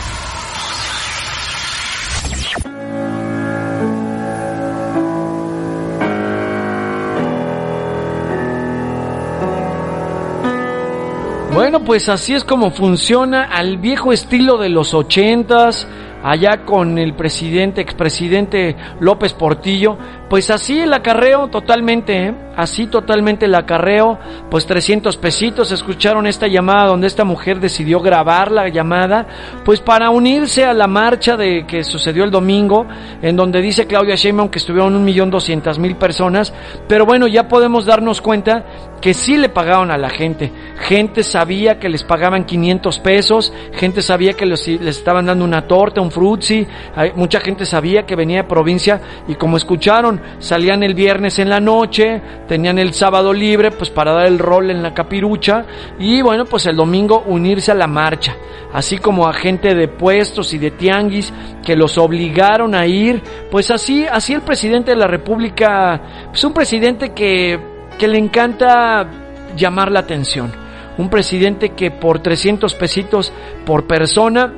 Bueno, pues así es como funciona al viejo estilo de los ochentas, allá con el presidente, expresidente López Portillo. Pues así el acarreo totalmente, ¿eh? así totalmente el acarreo, pues 300 pesitos. Escucharon esta llamada donde esta mujer decidió grabar la llamada, pues para unirse a la marcha de que sucedió el domingo, en donde dice Claudia Sheinbaum que estuvieron un millón doscientas mil personas. Pero bueno, ya podemos darnos cuenta que sí le pagaron a la gente. Gente sabía que les pagaban 500 pesos, gente sabía que les, les estaban dando una torta, frutzi, hay- mucha gente sabía que venía de provincia y como escucharon, salían el viernes en la noche, tenían el sábado libre pues para dar el rol en la capirucha y bueno pues el domingo unirse a la marcha, así como a gente de puestos y de tianguis que los obligaron a ir, pues así, así el presidente de la República, pues un presidente que, que le encanta llamar la atención. Un presidente que por 300 pesitos por persona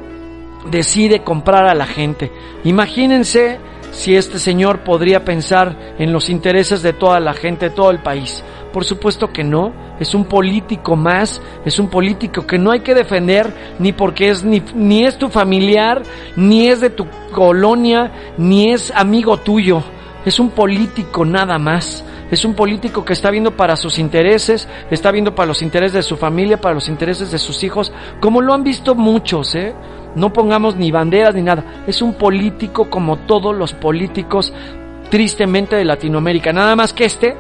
decide comprar a la gente. Imagínense si este señor podría pensar en los intereses de toda la gente, de todo el país. Por supuesto que no, es un político más, es un político que no hay que defender ni porque es ni, ni es tu familiar, ni es de tu colonia, ni es amigo tuyo. Es un político nada más. Es un político que está viendo para sus intereses, está viendo para los intereses de su familia, para los intereses de sus hijos, como lo han visto muchos, ¿eh? No pongamos ni banderas ni nada. Es un político como todos los políticos, tristemente de Latinoamérica. Nada más que este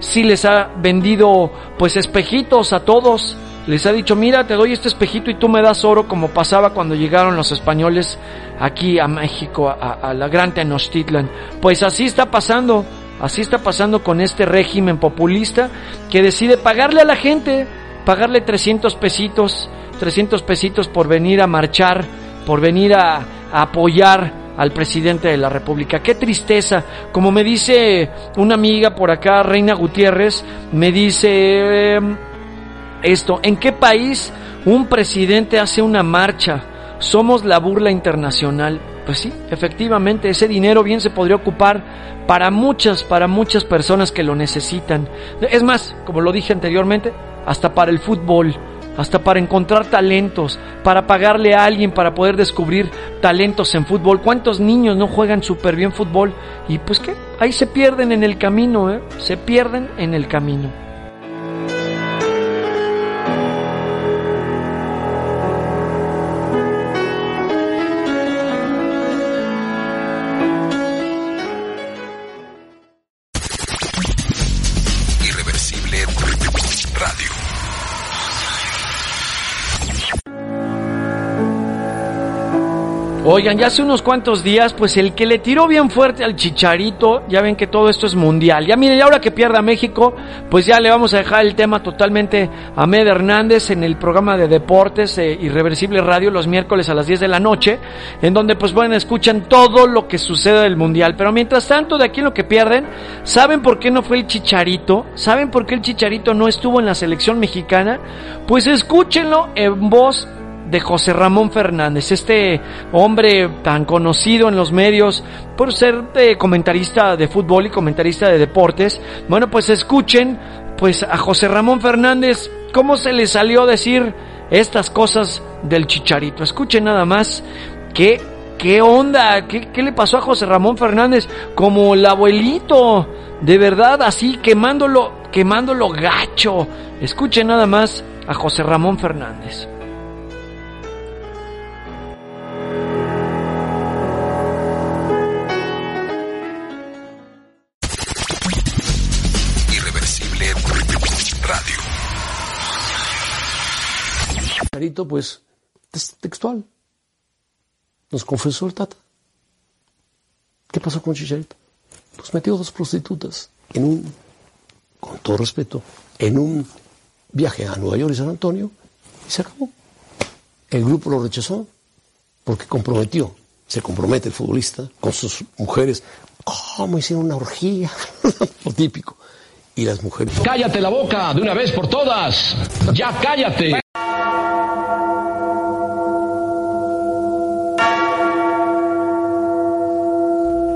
sí les ha vendido pues espejitos a todos. Les ha dicho, mira, te doy este espejito y tú me das oro como pasaba cuando llegaron los españoles aquí a México, a, a la gran Tenochtitlan. Pues así está pasando, así está pasando con este régimen populista que decide pagarle a la gente, pagarle 300 pesitos, 300 pesitos por venir a marchar, por venir a, apoyar al presidente de la República. Qué tristeza. Como me dice una amiga por acá, Reina Gutiérrez, me dice em, esto, ¿en qué país un presidente hace una marcha? Somos la burla internacional. Pues sí, efectivamente, ese dinero bien se podría ocupar para muchas, para muchas personas que lo necesitan. Es más, como lo dije anteriormente, hasta para el fútbol, hasta para encontrar talentos, para pagarle a alguien para poder descubrir talentos en fútbol. ¿Cuántos niños no juegan súper bien fútbol? Y pues qué, ahí se pierden en el camino, ¿eh? Se pierden en el camino. Oigan, ya hace unos cuantos días, pues el que le tiró bien fuerte al chicharito, ya ven que todo esto es mundial. Ya miren, y ahora que pierda México, pues ya le vamos a dejar el tema totalmente a Med Hernández en el programa de deportes eh, Irreversible Radio los miércoles a las 10 de la noche, en donde pues bueno, escuchan todo lo que sucede del mundial. Pero mientras tanto, de aquí lo que pierden, ¿saben por qué no fue el chicharito? ¿Saben por qué el chicharito no estuvo en la selección mexicana? Pues escúchenlo en voz de José Ramón Fernández, este hombre tan conocido en los medios por ser comentarista de fútbol y comentarista de deportes. Bueno, pues escuchen pues a José Ramón Fernández cómo se le salió a decir estas cosas del Chicharito. Escuchen nada más qué qué onda, qué, qué le pasó a José Ramón Fernández como el abuelito, de verdad así quemándolo, quemándolo gacho. Escuchen nada más a José Ramón Fernández. Chicharito, pues, es textual. Nos confesó el Tata. ¿Qué pasó con Chicharito? Pues metió dos prostitutas en un, con todo respeto, en un viaje a Nueva York y San Antonio y se acabó. El grupo lo rechazó porque comprometió, se compromete el futbolista con sus mujeres. ¿Cómo hicieron una orgía? Lo típico. Y las mujeres. Cállate la boca de una vez por todas. Ya cállate.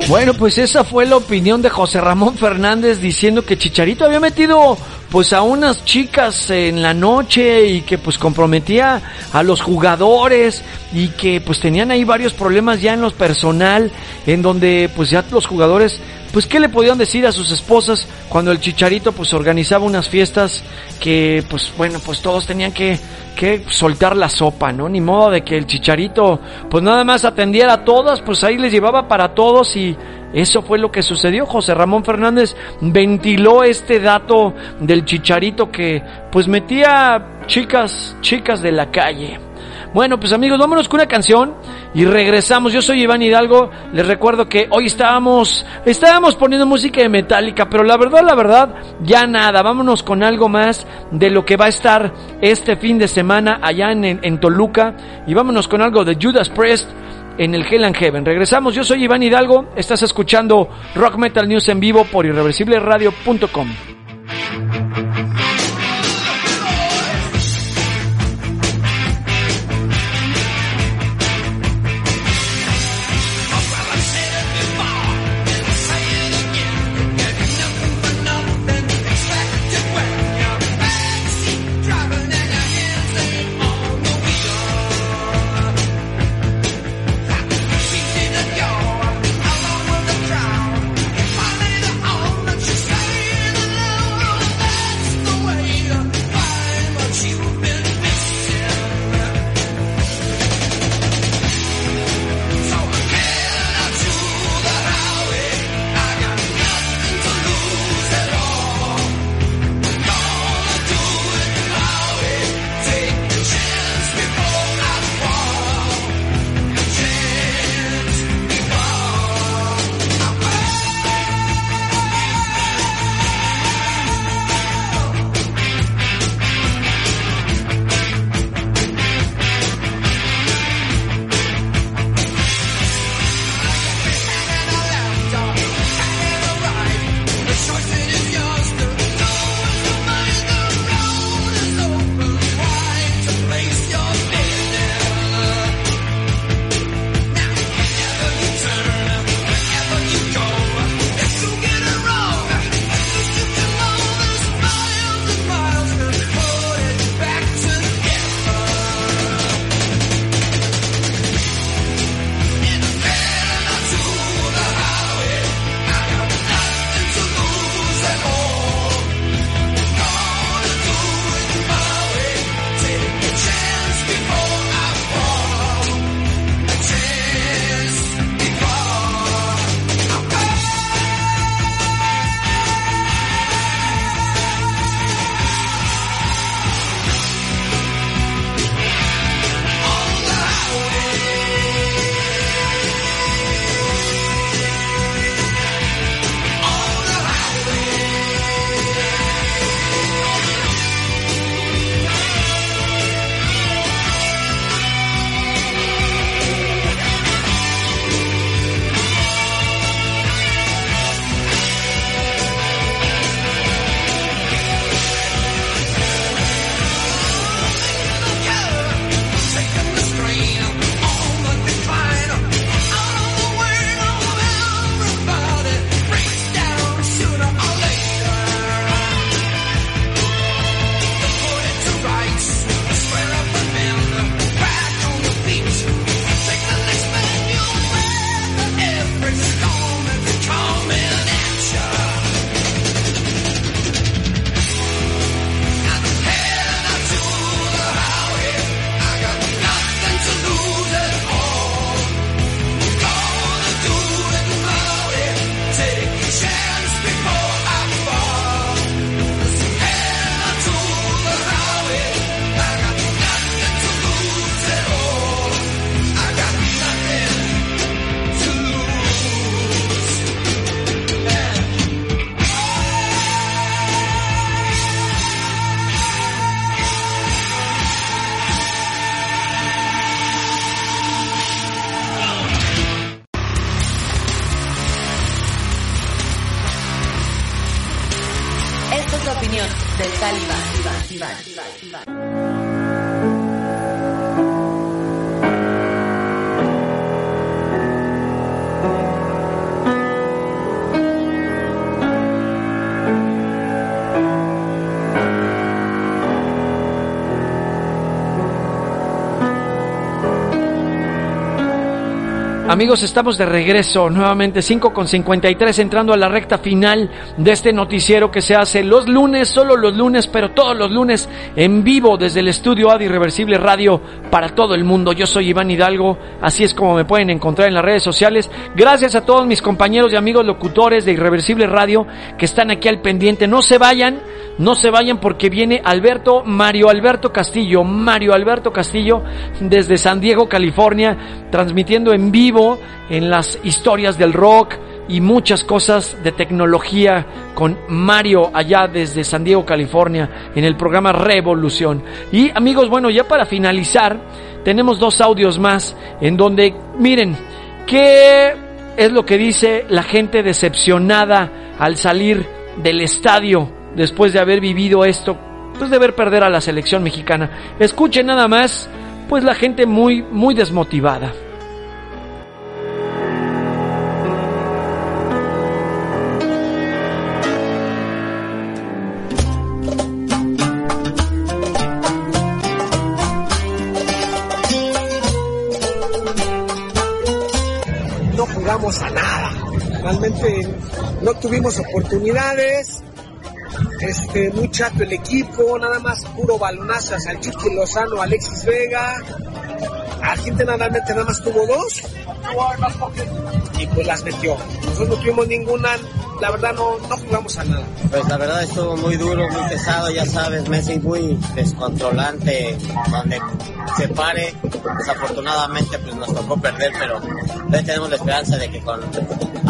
Bueno, pues esa fue la opinión de José Ramón Fernández diciendo que Chicharito había metido pues a unas chicas en la noche y que pues comprometía a los jugadores y que pues tenían ahí varios problemas ya en lo personal en donde pues ya los jugadores pues qué le podían decir a sus esposas cuando el Chicharito pues organizaba unas fiestas que pues bueno pues todos tenían que que soltar la sopa, ¿no? Ni modo de que el Chicharito pues nada más atendiera a todas, pues ahí les llevaba para todos y eso fue lo que sucedió. José Ramón Fernández ventiló este dato del Chicharito que pues metía chicas, chicas de la calle. Bueno, pues amigos, vámonos con una canción y regresamos. Yo soy Iván Hidalgo. Les recuerdo que hoy estábamos, estábamos poniendo música de Metallica, pero la verdad, la verdad, ya nada. Vámonos con algo más de lo que va a estar este fin de semana allá en, en Toluca y vámonos con algo de Judas Priest en el Hell and Heaven. Regresamos. Yo soy Iván Hidalgo. Estás escuchando Rock Metal News en vivo por irreversibleradio.com. Amigos, estamos de regreso nuevamente 5 con 53 entrando a la recta final de este noticiero que se hace los lunes, solo los lunes, pero todos los lunes en vivo desde el estudio AD Irreversible Radio para todo el mundo. Yo soy Iván Hidalgo, así es como me pueden encontrar en las redes sociales. Gracias a todos mis compañeros y amigos locutores de Irreversible Radio que están aquí al pendiente. No se vayan, no se vayan porque viene Alberto Mario Alberto Castillo, Mario Alberto Castillo desde San Diego, California, transmitiendo en vivo en las historias del rock y muchas cosas de tecnología con Mario allá desde San Diego, California, en el programa Revolución. Y amigos, bueno, ya para finalizar, tenemos dos audios más en donde, miren, ¿qué es lo que dice la gente decepcionada al salir del estadio después de haber vivido esto? Pues de ver perder a la selección mexicana. Escuchen nada más, pues la gente muy, muy desmotivada. no jugamos a nada. Realmente no tuvimos oportunidades. Este, muy chato el equipo, nada más puro balonazo a Salchichi Lozano, Alexis Vega. Argentina realmente nada más tuvo dos. Y pues las metió. Nosotros no tuvimos ninguna, la verdad no, no jugamos a nada. Pues la verdad estuvo muy duro, muy pesado, ya sabes, Messi muy descontrolante, donde se pare, desafortunadamente pues nos tocó perder, pero tenemos la esperanza de que con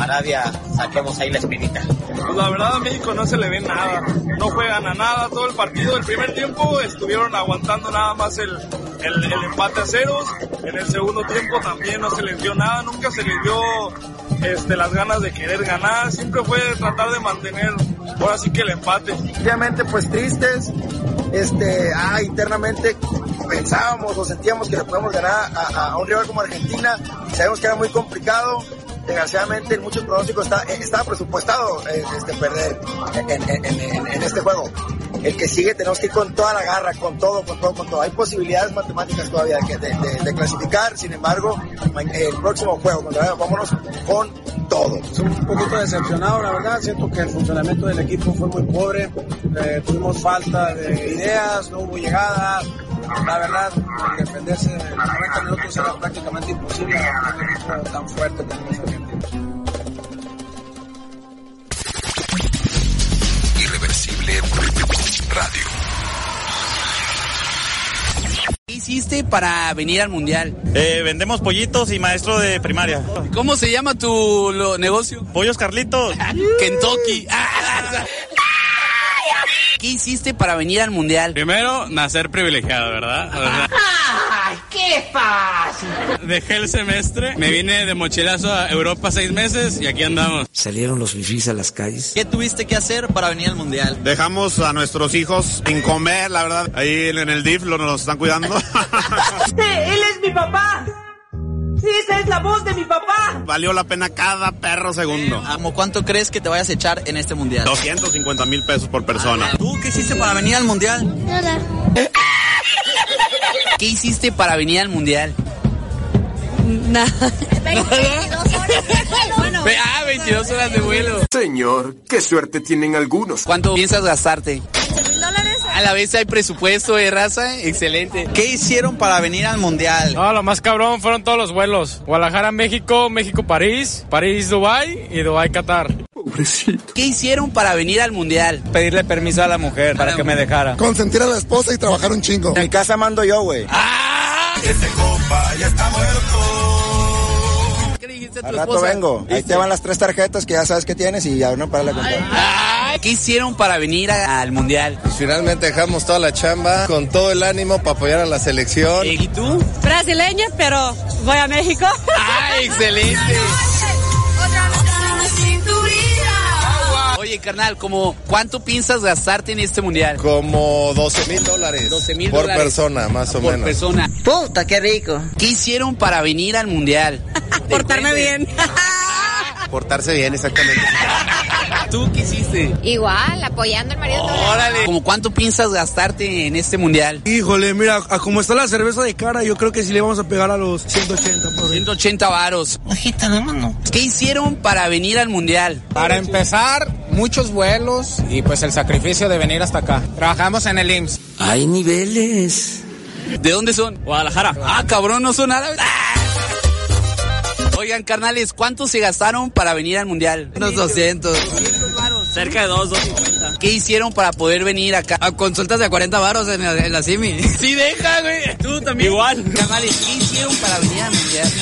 Arabia saquemos ahí la espinita. Pues la verdad a México no se le ve nada, no juegan a nada. Todo el partido, el primer tiempo estuvieron aguantando nada más el, el, el empate a ceros, en el segundo tiempo también no se les dio nada, nunca se les dio este, las ganas de querer ganar, siempre fue tratar de mantener ahora sí que el empate. Obviamente pues tristes, este, ah, internamente pensábamos o sentíamos que le podíamos ganar a, a un rival como Argentina, sabemos que era muy complicado, desgraciadamente en muchos pronósticos está, estaba presupuestado eh, este, perder en, este juego. El que sigue tenemos que ir con toda la garra, con todo, con todo, con todo. Hay posibilidades matemáticas todavía de clasificar, sin embargo, el próximo juego, contra, vámonos con todo. Estoy un poquito decepcionado, la verdad. Siento que el funcionamiento del equipo fue muy pobre. Eh, tuvimos falta de ideas, no hubo llegada. La verdad, defenderse en 90 minutos era prácticamente imposible a un equipo tan fuerte como es Argentina. Irreversible Radio. ¿Qué hiciste para venir al mundial? Eh, vendemos pollitos y maestro de primaria. ¿Cómo se llama tu lo, negocio? Pollos Carlitos. Kentucky. ¿Qué hiciste para venir al mundial? Primero, nacer privilegiado, ¿verdad? O sea, ¡Ay, qué fácil! dejé el semestre, me vine de mochilazo a Europa seis meses y aquí andamos. Salieron los fifís a las calles. ¿Qué tuviste que hacer para venir al mundial? Dejamos a nuestros hijos sin comer, la verdad. Ahí en el DIF lo, nos están cuidando. ¡Él es mi papá! ¡Esa es la voz de mi papá! Valió la pena cada perro segundo. Amo, ¿cuánto crees que te vayas a echar en este mundial? 250 mil pesos por persona. ¿Tú qué hiciste para venir al mundial? Nada. ¿Qué hiciste para venir al mundial? Nada. 22 horas bueno. Ah, 22 horas de vuelo. Señor, qué suerte tienen algunos. ¿Cuánto piensas gastarte? mil dólares? A la vez hay presupuesto de raza, excelente. ¿Qué hicieron para venir al mundial? No, lo más cabrón fueron todos los vuelos. Guadalajara, México, México, París, París, Dubai y Dubai, Qatar. Pobrecito. ¿Qué hicieron para venir al mundial? Pedirle permiso a la mujer para que me dejara. Consentir a la esposa y trabajar un chingo. En casa mando yo, güey. ¡Ah! Este compa ya está muerto. ¿Qué le dijiste a tu Al rato esposa? vengo. Ahí te van las tres tarjetas que ya sabes que tienes y ya no para la contar. ¿Qué hicieron para venir a- al mundial? Pues finalmente dejamos toda la chamba con todo el ánimo para apoyar a la selección. ¿Y tú? Brasileña, pero voy a México. ¡Ah, excelente! Oye, carnal, como ¿cuánto piensas gastarte en este mundial? Como 12 mil dólares. 12 mil Por dólares. persona, más o Por menos. persona. Puta, qué rico. ¿Qué hicieron para venir al mundial? Portarme bien. Portarse bien, exactamente. ¿Tú qué hiciste? Igual, apoyando al marido. Órale. ¿Como cuánto piensas gastarte en este mundial? Híjole, mira, a como está la cerveza de cara, yo creo que sí le vamos a pegar a los 180 por ahí. 180 varos. Ojita, la mano. ¿Qué hicieron para venir al mundial? Para empezar, muchos vuelos y pues el sacrificio de venir hasta acá. Trabajamos en el IMSS. Hay niveles. ¿De dónde son? Guadalajara. Ah, cabrón, no son árabes. Oigan, carnales, ¿cuánto se gastaron para venir al mundial? Unos 200. Cerca de 2, 250. ¿Qué hicieron para poder venir acá? A consultas de a 40 varos en, la- en la CIMI. Sí, deja, güey. Tú también. Igual. Carnales, ¿qué hicieron para venir al mundial?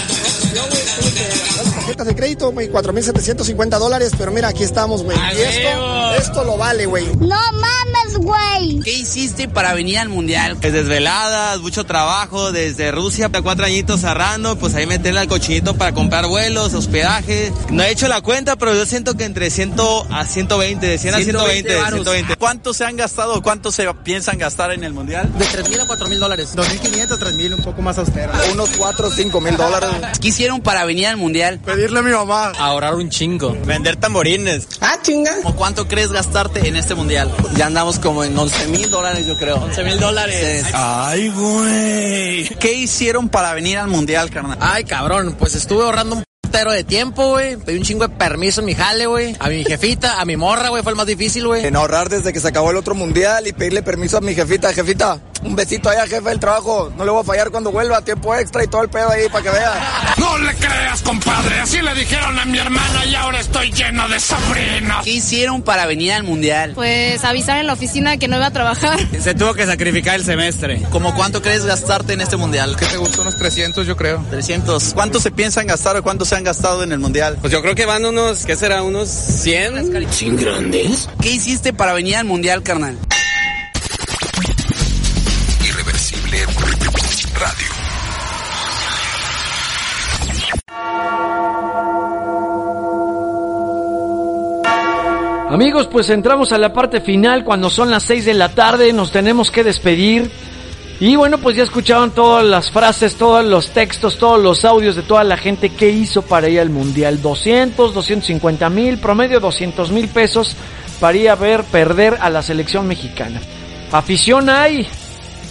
Tarjetas de crédito, güey, 4.750 dólares, pero mira, aquí estamos, güey. ¡A Y esto, esto lo vale, güey. No mames, güey. ¿Qué hiciste para venir al mundial? Desveladas, mucho trabajo, desde Rusia, cuatro añitos cerrando, pues ahí meterle al cochinito para comprar vuelos, hospedaje. No he hecho la cuenta, pero yo siento que entre 100 a 120, de 100 a 120, 120 varos. 120. ¿Cuánto se han gastado? ¿Cuánto se piensan gastar en el mundial? De 3 mil a 4 mil dólares. 2.500, 3.000, un poco más austero. Unos 4 o 5 mil dólares. ¿Qué hicieron para venir al mundial? Pedirle a mi mamá. Ahorrar un chingo. Vender tamborines. Ah, chinga. ¿O cuánto crees gastarte en este mundial? Ya andamos como en 11 mil dólares, yo creo. 11 mil dólares. Ay, güey. ¿Qué hicieron para venir al mundial, carnal? Ay, cabrón, pues estuve ahorrando un de tiempo, güey. Pedí un chingo de permiso en mi jale, güey. A mi jefita, a mi morra, güey, fue el más difícil, güey. En ahorrar desde que se acabó el otro mundial y pedirle permiso a mi jefita. Jefita, un besito allá, jefe del trabajo. No le voy a fallar cuando vuelva, tiempo extra y todo el pedo ahí para que vea. No le creas, compadre. Así le dijeron a mi hermana y ahora estoy lleno de sobrinos. ¿Qué hicieron para venir al mundial? Pues avisar en la oficina que no iba a trabajar. Se tuvo que sacrificar el semestre. ¿Cómo cuánto crees gastarte en este mundial? ¿Qué te gustó? Unos 300, yo creo. 300. ¿Cuánto se piensan gastar o cuánto se han gastado en el mundial? Pues yo creo que van unos, ¿qué será? Unos 100. ¿Sin grandes? ¿Qué hiciste para venir al mundial, carnal? Amigos, pues entramos a la parte final cuando son las 6 de la tarde, nos tenemos que despedir. Y bueno, pues ya escucharon todas las frases, todos los textos, todos los audios de toda la gente que hizo para ir al Mundial. 200, 250 mil, promedio 200 mil pesos para ir a ver perder a la selección mexicana. Afición hay,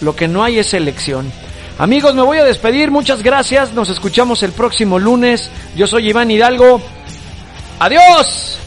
lo que no hay es selección. Amigos, me voy a despedir, muchas gracias, nos escuchamos el próximo lunes. Yo soy Iván Hidalgo. Adiós.